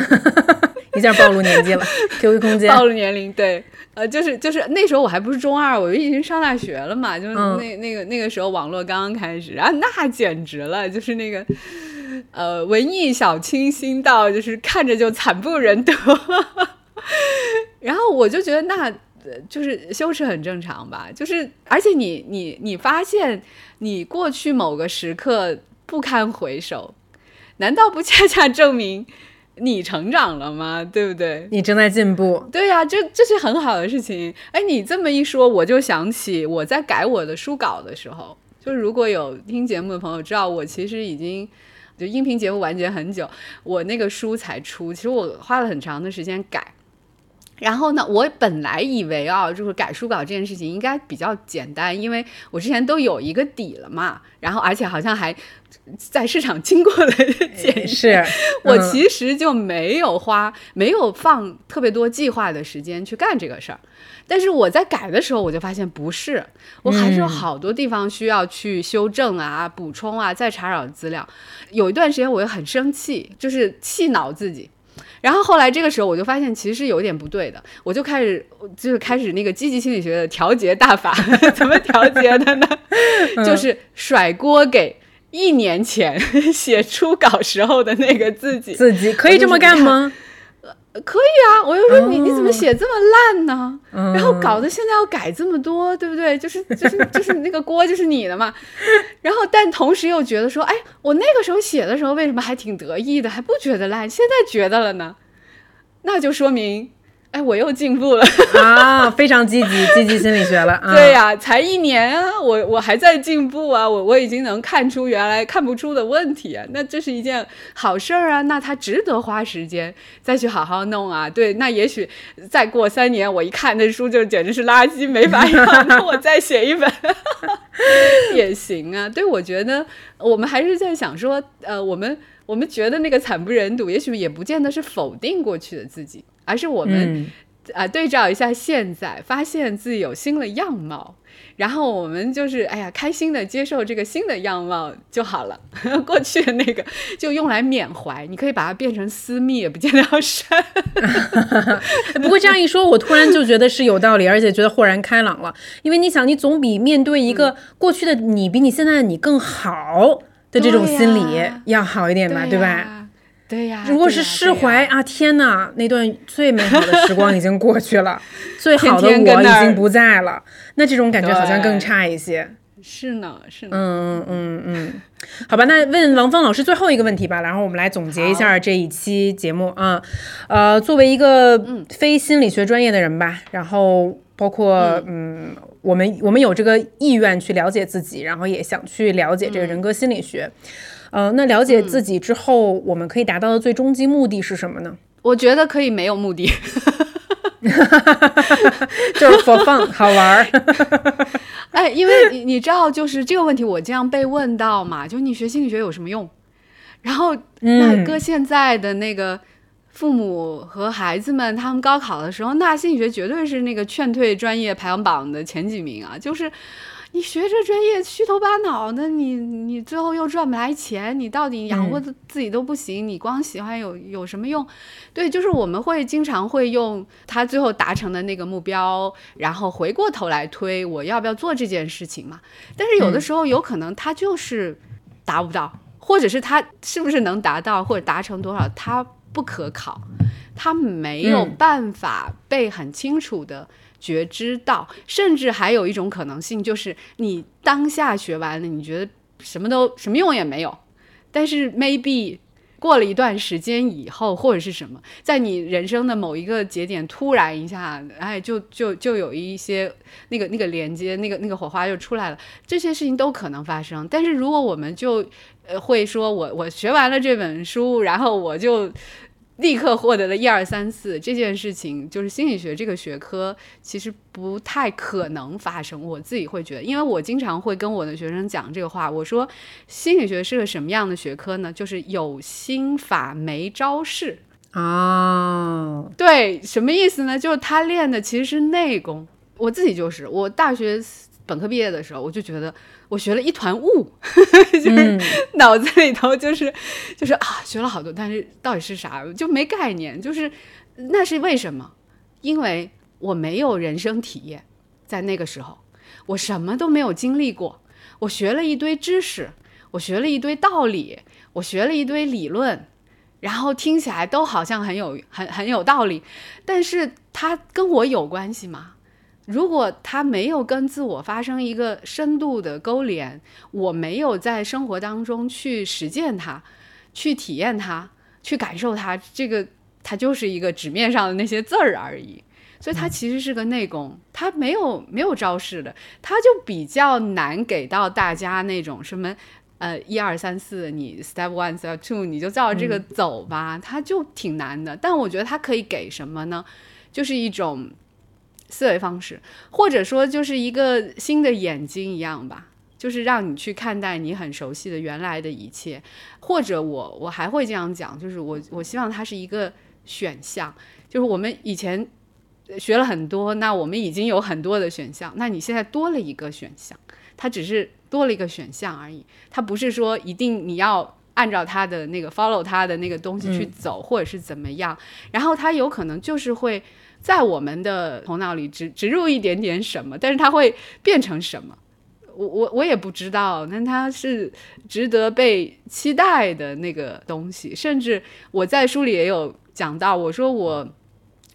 [LAUGHS] 一下暴露年纪了。[LAUGHS] QQ 空间，暴露年龄，对，呃，就是就是那时候我还不是中二，我就已经上大学了嘛，就是嗯那、那个那个时候网络刚刚开始啊，那简直了，就是那个呃文艺小清新到就是看着就惨不忍睹，[LAUGHS] 然后我就觉得那。呃就是羞耻很正常吧，就是而且你你你发现你过去某个时刻不堪回首，难道不恰恰证明你成长了吗？对不对？你正在进步。对呀、这这是很好的事情。哎，你这么一说，我就想起我在改我的书稿的时候，就如果有听节目的朋友知道，我其实已经就音频节目完结很久，我那个书才出，其实我花了很长的时间改。然后呢，我本来以为啊，就是改书稿这件事情应该比较简单，因为我之前都有一个底了嘛，然后而且好像还在市场经过了检是，我嗯其实就没有花，没有放特别多计划的时间去干这个事儿。但是我在改的时候，我就发现不是，我还是有好多地方需要去修正啊、补充啊、再查找资料。有一段时间我又很生气，就是气恼自己。然后后来这个时候我就发现其实是有点不对的，我就开始就是开始那个积极心理学的调节大法，[LAUGHS] 怎么调节的呢？就是甩锅给一年前写初稿时候的那个自己。自己可以这么干吗？可以啊，我就说你、你怎么写这么烂呢？嗯然后搞得现在要改这么多，对不对？就是就是就是那个锅就是你的嘛。然后但同时又觉得说，哎，我那个时候写的时候为什么还挺得意的，还不觉得烂，现在觉得了呢？那就说明，哎，我又进步了。[LAUGHS] 啊，非常积极，积极心理学了。啊、对呀、才一年啊，我我还在进步啊，我我已经能看出原来看不出的问题啊，那这是一件好事儿啊，那它值得花时间再去好好弄啊。对，那也许再过三年，我一看那书就简直是垃圾，没法用，[LAUGHS] 那我再写一本 [LAUGHS] 也行啊。对，我觉得我们还是在想说，呃，我们我们觉得那个惨不忍睹，也许也不见得是否定过去的自己，而是我们。嗯，啊，对照一下现在，发现自己有新的样貌，然后我们就是哎呀，开心的接受这个新的样貌就好了。[LAUGHS] 过去的那个就用来缅怀，你可以把它变成私密，也不见得要删。[LAUGHS] [LAUGHS] 不过这样一说，我突然就觉得是有道理，而且觉得豁然开朗了。因为你想，你总比面对一嗯个过去的你比你现在的你更好的这种心理要好一点吧，对吧？呀？对呀。如果是释怀，啊，天哪，那段最美好的时光已经过去了，[LAUGHS] 最好的我已经不在了，那这种感觉好像更差一些。是呢，是呢。嗯嗯嗯，好吧，那问王芳老师最后一个问题吧，然后我们来总结一下这一期节目啊。呃，作为一个非心理学专业的人吧，然后包括嗯我们我们有这个意愿去了解自己，然后也想去了解这个人格心理学。呃，那了解自己之后，我们可以达到的最终极目的是什么呢？[LAUGHS] 我觉得可以没有目的。[LAUGHS] 就是 for fun，[LAUGHS] 好玩儿。哎，因为你你知道，就是这个问题，我经常被问到嘛，就你学心理学有什么用？然后那嗯搁现在的那个父母和孩子们，他们高考的时候，那心理学绝对是那个劝退专业排行榜的前几名啊！就是你学这专业虚头巴脑的，你你最后又赚不来钱，你到底养活自己都不行，你光喜欢有有什么用？对，就是我们会经常会用他最后达成的那个目标，然后回过头来推我要不要做这件事情嘛。但是有的时候有可能他就是达不到，或者是他是不是能达到或者达成多少，他不可考，他没有嗯办法被很清楚的。觉知到，甚至还有一种可能性，就是你当下学完了，你觉得什么都什么用也没有，但是 maybe 过了一段时间以后，或者是什么，在你人生的某一个节点，突然一下，哎，就就就有一些那个那个连接，那个那个火花就出来了。这些事情都可能发生。但是如果我们就呃会说我我学完了这本书，然后我就立刻获得了一二三四这件事情，就是心理学这个学科其实不太可能发生。我自己会觉得，因为我经常会跟我的学生讲这个话，我说心理学是个什么样的学科呢？就是有心法没招式啊，对，什么意思呢？就是他练的其实是内功。我自己就是，我大学本科毕业的时候，我就觉得我学了一团雾，[LAUGHS] 就是脑子里头就是就是啊，学了好多，但是到底是啥就没概念。就是那是为什么？因为我没有人生体验，在那个时候，我什么都没有经历过。我学了一堆知识，我学了一堆道理，我学了一堆理论。然后听起来都好像很有很很有道理，但是它跟我有关系吗？如果他没有跟自我发生一个深度的勾连，我没有在生活当中去实践它，去体验它，去感受它，这个它就是一个纸面上的那些字儿而已。所以它其实是个内功，它没有没有招式的，它就比较难给到大家那种什么。呃，一二三四，你 step one step two，你就照这个走吧，它就挺难的。但我觉得它可以给什么呢？就是一种思维方式，或者说就是一个新的眼睛一样吧，就是让你去看待你很熟悉的原来的一切。或者我我还会这样讲，就是我我希望它是一个选项，就是我们以前学了很多，那我们已经有很多的选项，那你现在多了一个选项，它只是。多了一个选项而已，它不是说一定你要按照他的那个 follow 他的那个东西去走，或者是怎么样。然后它有可能就是会在我们的头脑里植植入一点点什么，但是它会变成什么，我我我也不知道。但它是值得被期待的那个东西。甚至我在书里也有讲到，我说我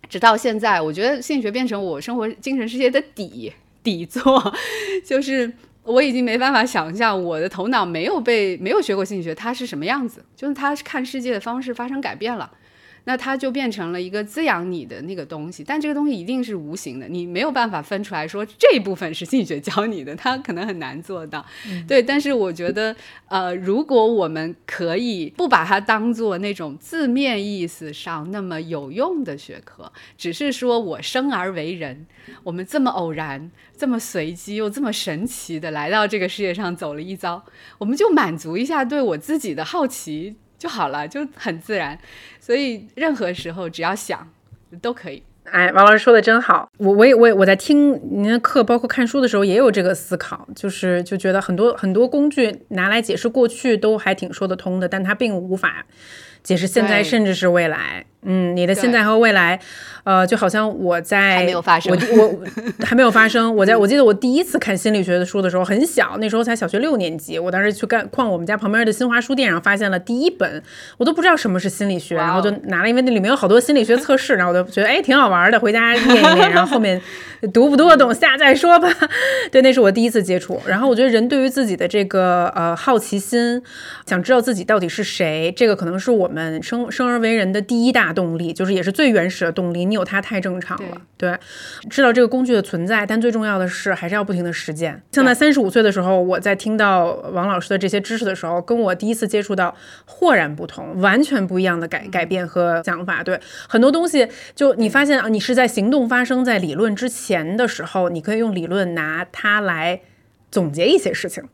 直到现在，我觉得心理学变成我生活精神世界的底 [LAUGHS] 底座，就是。我已经没办法想象我的头脑没有被没有学过心理学，它是什么样子，就是它看世界的方式发生改变了。那它就变成了一个滋养你的那个东西，但这个东西一定是无形的，你没有办法分出来说这一部分是心理学教你的，它可能很难做到。对，但是我觉得，呃，如果我们可以不把它当做那种字面意思上那么有用的学科，只是说我生而为人，我们这么偶然、这么随机又这么神奇的来到这个世界上走了一遭，我们就满足一下对我自己的好奇。就好了，就很自然，所以任何时候只要想，都可以。哎，王老师说的真好，我我也我也我在听您的课，包括看书的时候也有这个思考，就是就觉得很多很多工具拿来解释过去都还挺说得通的，但它并无法解释现在，甚至是未来。嗯，你的现在和未来，呃，就好像我在还没有发生，我我 [LAUGHS] 还没有发生。我在我记得我第一次看心理学的书的时候很小，那时候才小学六年级。我当时去干逛我们家旁边的新华书店，然后发现了第一本，我都不知道什么是心理学，然后就拿了，因为那里面有好多心理学测试，然后我就觉得哎挺好玩的，回家念一念，然后后面 [LAUGHS] 读不读得懂下再说吧。[LAUGHS] 对，那是我第一次接触。然后我觉得人对于自己的这个呃好奇心，想知道自己到底是谁，这个可能是我们生生而为人的第一大。动力就是也是最原始的动力，你有它太正常了。对，知道这个工具的存在，但最重要的是还是要不停的实践。像在三十五岁的时候，我在听到王老师的这些知识的时候，跟我第一次接触到豁然不同，完全不一样的改改变和想法。对，很多东西就你发现啊，你是在行动发生在理论之前的时候，你可以用理论拿它来总结一些事情。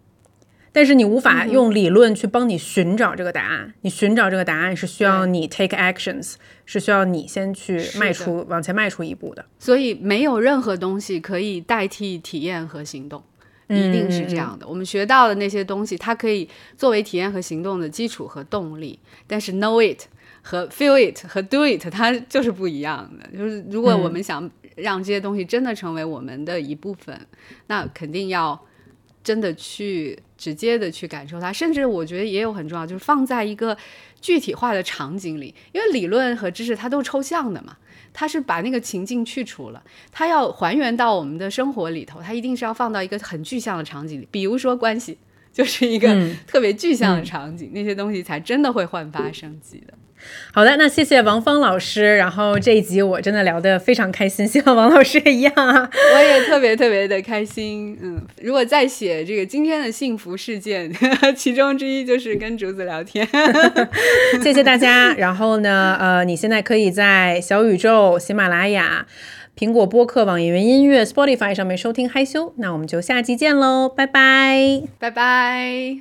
但是你无法用理论去帮你寻找这个答案，你寻找这个答案是需要你 take actions，是需要你先去迈出往前迈出一步的。所以没有任何东西可以代替体验和行动，一定是这样的。我们学到的那些东西，它可以作为体验和行动的基础和动力，但是 know it 和 feel it 和 do it 它就是不一样的。就是如果我们想让这些东西真的成为我们的一部分，那肯定要。真的去直接的去感受它，甚至我觉得也有很重要，就是放在一个具体化的场景里，因为理论和知识它都是抽象的嘛，它是把那个情境去除了，它要还原到我们的生活里头，它一定是要放到一个很具象的场景里，比如说关系，[LAUGHS] 就是一个嗯。特别具象的场景，那些东西才真的会焕发生机的。好的，那谢谢王芳老师。然后这一集我真的聊得非常开心，希望王老师也一样啊。我也特别特别的开心，嗯，如果再写这个今天的幸福事件，[LAUGHS] 其中之一就是跟竹子聊天。[LAUGHS] 谢谢大家。然后呢，呃，你现在可以在小宇宙、喜马拉雅、苹果播客、网易云音乐、Spotify 上面收听《害羞》。那我们就下期见喽，拜拜。拜拜。